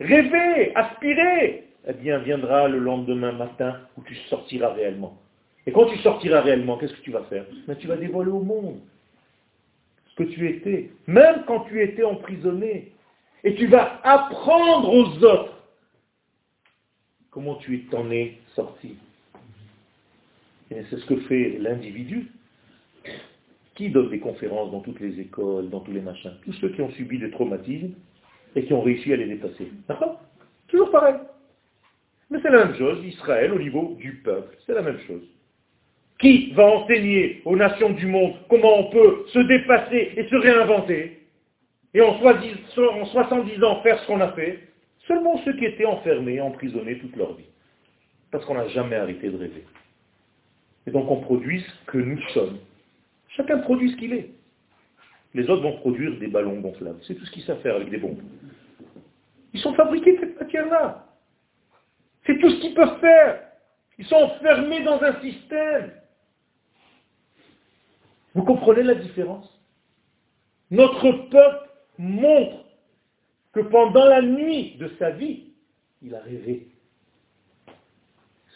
Rêver, aspirer, eh bien viendra le lendemain matin où tu sortiras réellement. Et quand tu sortiras réellement, qu'est-ce que tu vas faire? Ben, Tu vas dévoiler au monde ce que tu étais, même quand tu étais emprisonné. Et tu vas apprendre aux autres comment tu t'en es sorti. Et c'est ce que fait l'individu qui donne des conférences dans toutes les écoles, dans tous les machins. Tous ceux qui ont subi des traumatismes et qui ont réussi à les dépasser. D'accord? Toujours pareil. Mais c'est la même chose, Israël au niveau du peuple, c'est la même chose. Qui va enseigner aux nations du monde comment on peut se dépasser et se réinventer et en 70 ans faire ce qu'on a fait? Seulement ceux qui étaient enfermés, emprisonnés toute leur vie. Parce qu'on n'a jamais arrêté de rêver. Et donc on produit ce que nous sommes. Chacun produit ce qu'il est. Les autres vont produire des ballons gonflables. C'est tout ce qu'ils savent faire avec des bombes. Ils sont fabriqués de cette matière-là. C'est tout ce qu'ils peuvent faire. Ils sont enfermés dans un système. Vous comprenez la différence? Notre peuple montre que pendant la nuit de sa vie, il a rêvé.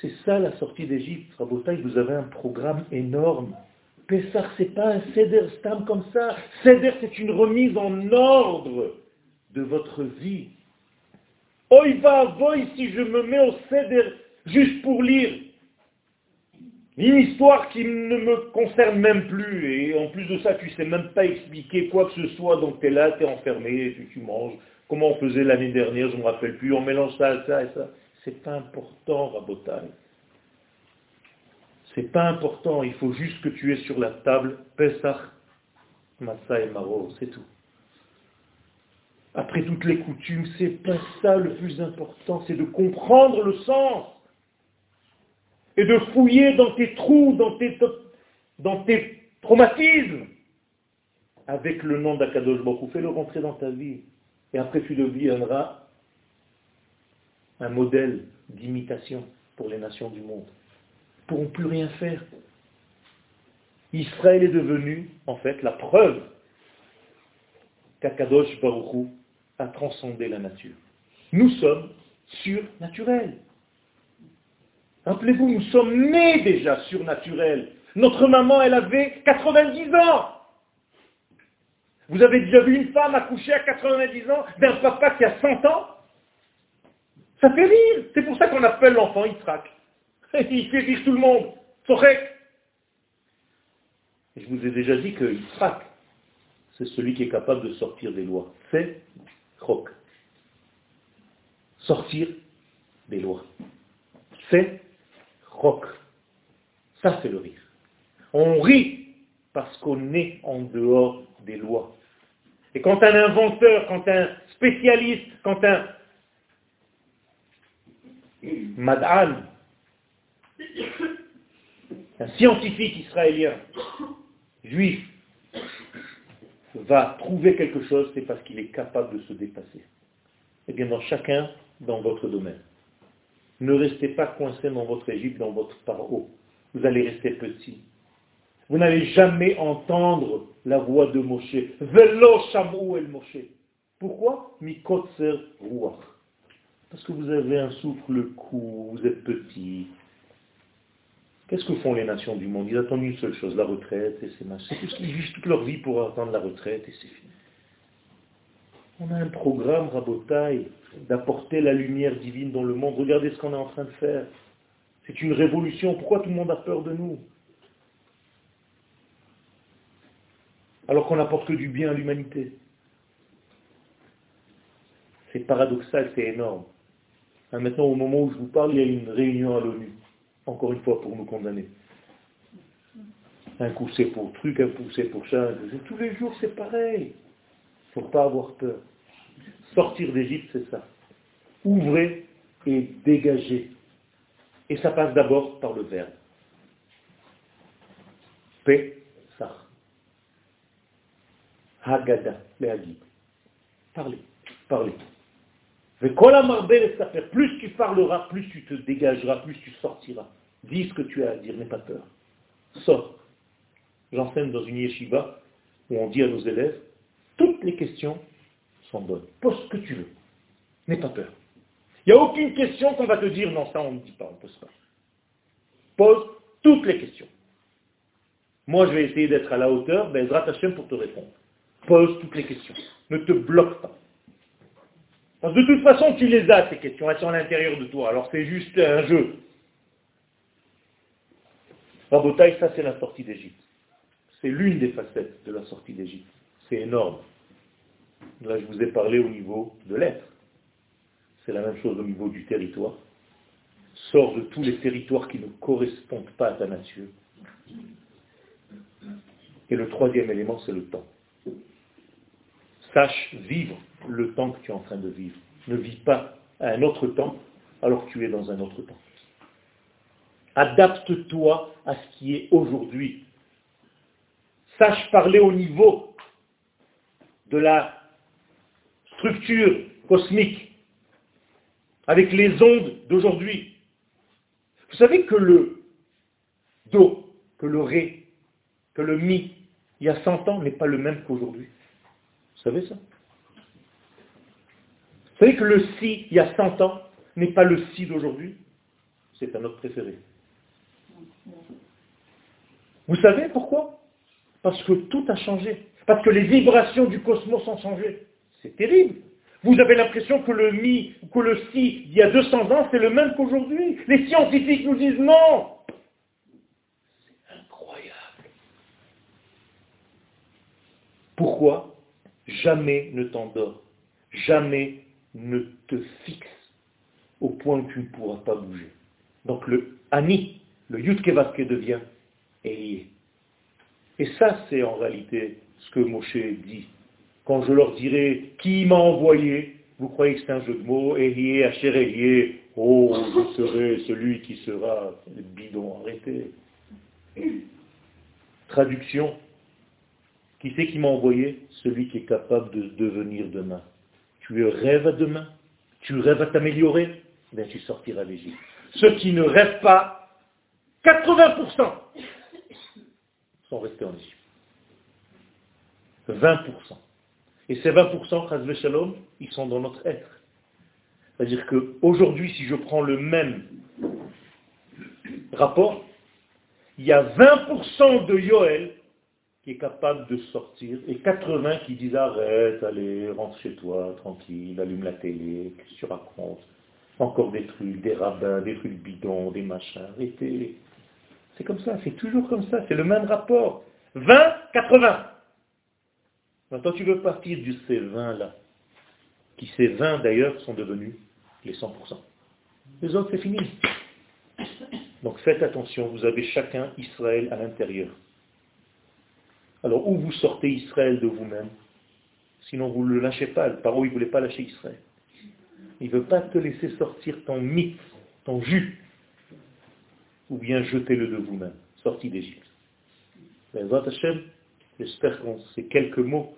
C'est ça la sortie d'Égypte. Rabotaï, vous avez un programme énorme. Pessah, c'est pas un Seder Stam comme ça. Seder, c'est une remise en ordre de votre vie. Oi va, voy si je me mets au Seder juste pour lire une histoire qui ne me concerne même plus, et en plus de ça, tu sais même pas expliquer quoi que ce soit, donc tu es là, tu es enfermé, tu, tu, manges. Comment on faisait l'année dernière, je ne me rappelle plus, on mélange ça, ça et ça. C'est pas important, Rabotai. C'est pas important, il faut juste que tu aies sur la table Pesach, Massa et Maro, c'est tout. Après toutes les coutumes, c'est pas ça le plus important, c'est de comprendre le sens et de fouiller dans tes trous, dans tes, dans tes traumatismes, avec le nom d'Akadosh Baruch fais-le rentrer dans ta vie. Et après tu deviendras un modèle d'imitation pour les nations du monde. Ils ne pourront plus rien faire. Israël est devenu, en fait, la preuve qu'Akadosh Baruch a transcendé la nature. Nous sommes surnaturels. Rappelez-vous, nous sommes nés déjà surnaturels. Notre maman, elle avait 90 ans. Vous avez déjà vu une femme accoucher à 90 ans d'un papa qui a 100 ans? Ça fait rire. C'est pour ça qu'on appelle l'enfant Yitzhak. Il fait rire tout le monde. Sorek. Je vous ai déjà dit que Yitzhak, c'est celui qui est capable de sortir des lois. C'est Chok. Sortir des lois. C'est Ça, c'est le rire. On rit parce qu'on est en dehors des lois. Et quand un inventeur, quand un spécialiste, quand un mad'an, un scientifique israélien, juif, va trouver quelque chose, c'est parce qu'il est capable de se dépasser. Eh bien, dans chacun, dans votre domaine. Ne restez pas coincé dans votre Égypte, dans votre paro. Vous allez rester petit. Vous n'allez jamais entendre la voix de Moshe. Velo shamu el Moshe. Pourquoi? Mikotzer ruach. Parce que vous avez un souffle court, vous êtes petit. Qu'est-ce que font les nations du monde? Ils attendent une seule chose, la retraite, et c'est ce qu'ils vivent toute leur vie pour attendre la retraite, et c'est fini. On a un programme, Rabotaille, d'apporter la lumière divine dans le monde. Regardez ce qu'on est en train de faire. C'est une révolution. Pourquoi tout le monde a peur de nous? Alors qu'on n'apporte que du bien à l'humanité. C'est paradoxal, c'est énorme. Hein, maintenant, au moment où je vous parle, il y a une réunion à l'ONU. Encore une fois, pour nous condamner. Un coup c'est pour truc, un coup c'est pour ça. Tous les jours, c'est pareil. Il ne faut pas avoir peur. Sortir d'Égypte, c'est ça. Ouvrez et dégagez. Et ça passe d'abord par le verbe. Ça. Hagada, les Parlez, parlez. Plus tu parleras, plus tu te dégageras, plus tu sortiras. Dis ce que tu as à dire, n'aie pas peur. Sors. J'enseigne dans une yeshiva où on dit à nos élèves, toutes les questions Pose ce que tu veux. N'aie pas peur. Il n'y a aucune question qu'on va te dire, non, ça on ne dit pas, on ne pose pas. Pose toutes les questions. Moi, je vais essayer d'être à la hauteur, ben, Hashem pour te répondre. Pose toutes les questions. Ne te bloque pas. Parce que de toute façon, tu les as, ces questions. Elles sont à l'intérieur de toi. Alors c'est juste un jeu. Rabotaï, ça c'est la sortie d'Égypte. C'est l'une des facettes de la sortie d'Égypte. C'est énorme. Là, je vous ai parlé au niveau de l'être. C'est la même chose au niveau du territoire. Sors de tous les territoires qui ne correspondent pas à ta nature. Et le troisième élément, c'est le temps. Sache vivre le temps que tu es en train de vivre. Ne vis pas à un autre temps alors que tu es dans un autre temps. Adapte-toi à ce qui est aujourd'hui. Sache parler au niveau de la structure cosmique, avec les ondes d'aujourd'hui. Vous savez que le do, que le ré, que le mi, il y a 100 ans, n'est pas le même qu'aujourd'hui. Vous savez ça? Vous savez que le si, il y a 100 ans, n'est pas le si d'aujourd'hui? C'est un autre préféré. Vous savez pourquoi? Parce que tout a changé. Parce que les vibrations du cosmos ont changé. C'est terrible. Vous avez l'impression que le mi, que le si, il y a 200 ans, c'est le même qu'aujourd'hui. Les scientifiques nous disent non. C'est incroyable. Pourquoi Jamais ne t'endors? Jamais ne te fixe au point où tu ne pourras pas bouger. Donc le Ani, le Yutkevaske devient Elie. Et ça, c'est en réalité ce que Moshe dit quand je leur dirai qui m'a envoyé, vous croyez que c'est un jeu de mots, Elie, Asher oh, je serai celui qui sera bidon, arrêtez. Traduction, qui c'est qui m'a envoyé? Celui qui est capable de devenir demain. Tu rêves à demain? Tu rêves à t'améliorer? Ben tu sortiras d'Égypte. Ceux qui ne rêvent pas, 80% sont restés en Égypte. 20%. Et ces 20%, Shalom, ils sont dans notre être. C'est-à-dire qu'aujourd'hui, si je prends le même rapport, il y a 20% de Yoel qui est capable de sortir et 80 qui disent arrête, allez, rentre chez toi, tranquille, allume la télé, qu'est-ce que tu racontes? Encore des trucs, des rabbins, des trucs bidons, des machins, arrêtez. C'est comme ça, c'est toujours comme ça, c'est le même rapport. 20, 80. Maintenant, tu veux partir de ces 20-là, qui ces 20 d'ailleurs sont devenus les 100%. Les autres, c'est fini. Donc faites attention, vous avez chacun Israël à l'intérieur. Alors où vous sortez Israël de vous-même Sinon vous ne le lâchez pas. Le paro, il ne voulait pas lâcher Israël. Il ne veut pas te laisser sortir ton mythe, ton jus. Ou bien jetez-le de vous-même, sorti d'Égypte. J'espère que ces quelques mots,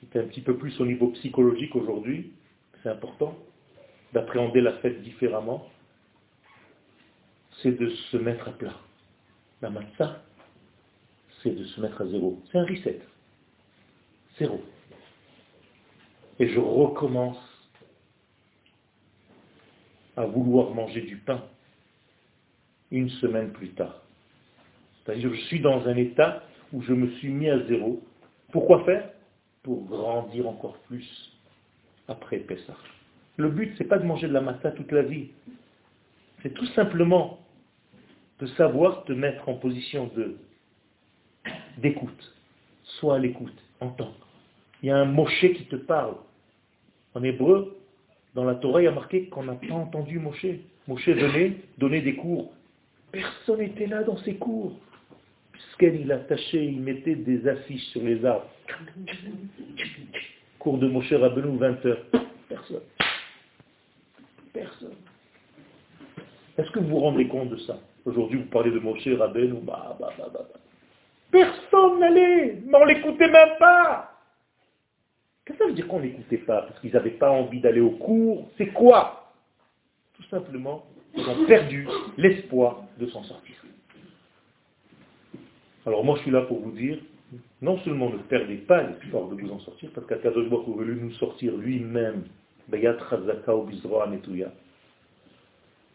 c'est un petit peu plus au niveau psychologique aujourd'hui, c'est important d'appréhender la fête différemment, c'est de se mettre à plat. La matzah, c'est de se mettre à zéro. C'est un reset. Zéro. Et je recommence à vouloir manger du pain une semaine plus tard. C'est-à-dire que je suis dans un état où je me suis mis à zéro. Pourquoi faire? Pour grandir encore plus après Pessah. Le but, ce n'est pas de manger de la massa toute la vie. C'est tout simplement de savoir te mettre en position d'écoute. Sois à l'écoute, entends. Il y a un Moshe qui te parle. En hébreu, dans la Torah, il y a marqué qu'on n'a pas entendu Moshe. Moshe venait donner des cours. Personne n'était là dans ses cours. Puisqu'il il attachait, il mettait des affiches sur les arbres. Cours de Moshe Rabbeinu, 20 heures. Personne. Personne. Est-ce que vous vous rendez compte de ça? Aujourd'hui, vous parlez de Moshe Rabbeinu, bah, bah, bah, bah. Personne n'allait, mais on l'écoutait même pas. Qu'est-ce que ça veut dire qu'on l'écoutait pas? Parce qu'ils n'avaient pas envie d'aller au cours. C'est quoi? Tout simplement, ils ont perdu l'espoir de s'en sortir. Alors moi, je suis là pour vous dire, non seulement ne perdez pas l'espoir de vous en sortir, parce qu'Akadosh Baruch voulu nous sortir lui-même,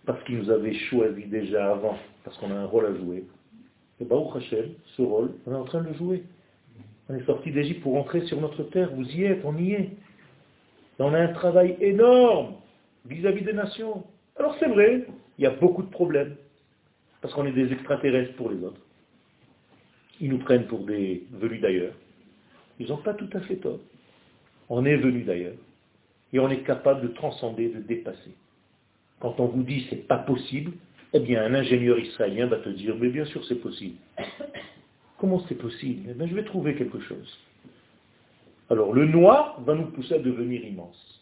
parce qu'il nous avait choisi déjà avant, parce qu'on a un rôle à jouer. Et Baruch Hashem, ce rôle, on est en train de le jouer. On est sorti d'Égypte pour rentrer sur notre terre. Vous y êtes, on y est. on a un travail énorme vis-à-vis des nations. Alors c'est vrai, il y a beaucoup de problèmes. Parce qu'on est des extraterrestres pour les autres. Ils nous prennent pour des venus d'ailleurs. Ils n'ont pas tout à fait tort. On est venus d'ailleurs. Et on est capable de transcender, de dépasser. Quand on vous dit c'est pas possible, eh bien, un ingénieur israélien va te dire, mais bien sûr c'est possible. Comment c'est possible? Eh bien, je vais trouver quelque chose. Alors, le noir va nous pousser à devenir immense.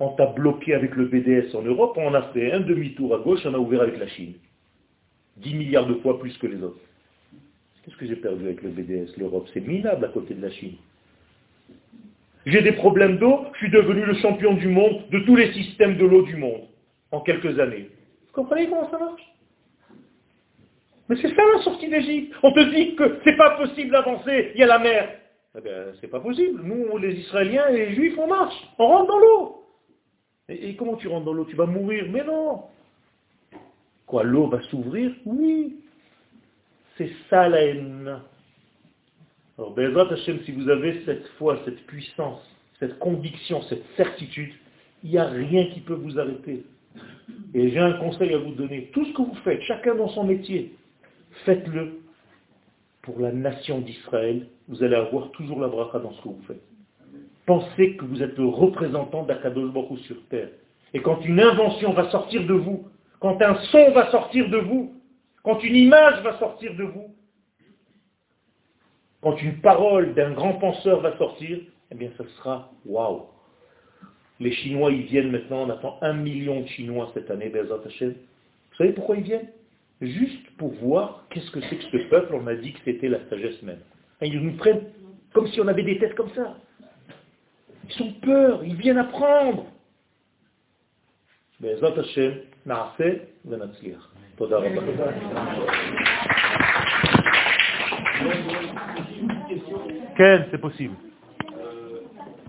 On t'a bloqué avec le BDS en Europe, on a fait un demi-tour à gauche, on a ouvert avec la Chine. 10 milliards de fois plus que les autres. Qu'est-ce que j'ai perdu avec le BDS L'Europe, c'est minable à côté de la Chine. J'ai des problèmes d'eau, je suis devenu le champion du monde de tous les systèmes de l'eau du monde en quelques années. Vous comprenez comment ça marche? Mais c'est ça la sortie d'Égypte. On te dit que c'est pas possible d'avancer, il y a la mer. Eh bien, c'est pas possible. Nous, les Israéliens et les Juifs, on marche. On rentre dans l'eau. Et, et, comment tu rentres dans l'eau? Tu vas mourir. Mais non. Quoi, l'eau va s'ouvrir? Oui. C'est ça la haine. Alors, Bezrat Hashem, si vous avez cette foi, cette puissance, cette conviction, cette certitude, il n'y a rien qui peut vous arrêter. Et j'ai un conseil à vous donner. Tout ce que vous faites, chacun dans son métier, faites-le pour la nation d'Israël. Vous allez avoir toujours la bracha dans ce que vous faites. Pensez que vous êtes le représentant d'Akadosh Baruch sur terre. Et quand une invention va sortir de vous, quand un son va sortir de vous, quand une image va sortir de vous, quand une parole d'un grand penseur va sortir, eh bien, ce sera waouh. Les Chinois, ils viennent maintenant, on attend un million de Chinois cette année, Bezat Hashem. Vous savez pourquoi ils viennent? Juste pour voir qu'est-ce que c'est que ce peuple, on a dit que c'était la sagesse même. Ils nous prennent comme si on avait des têtes comme ça. Ils ont peur, ils viennent apprendre. Bezat Hashem, Venatzliach. Ken, c'est possible.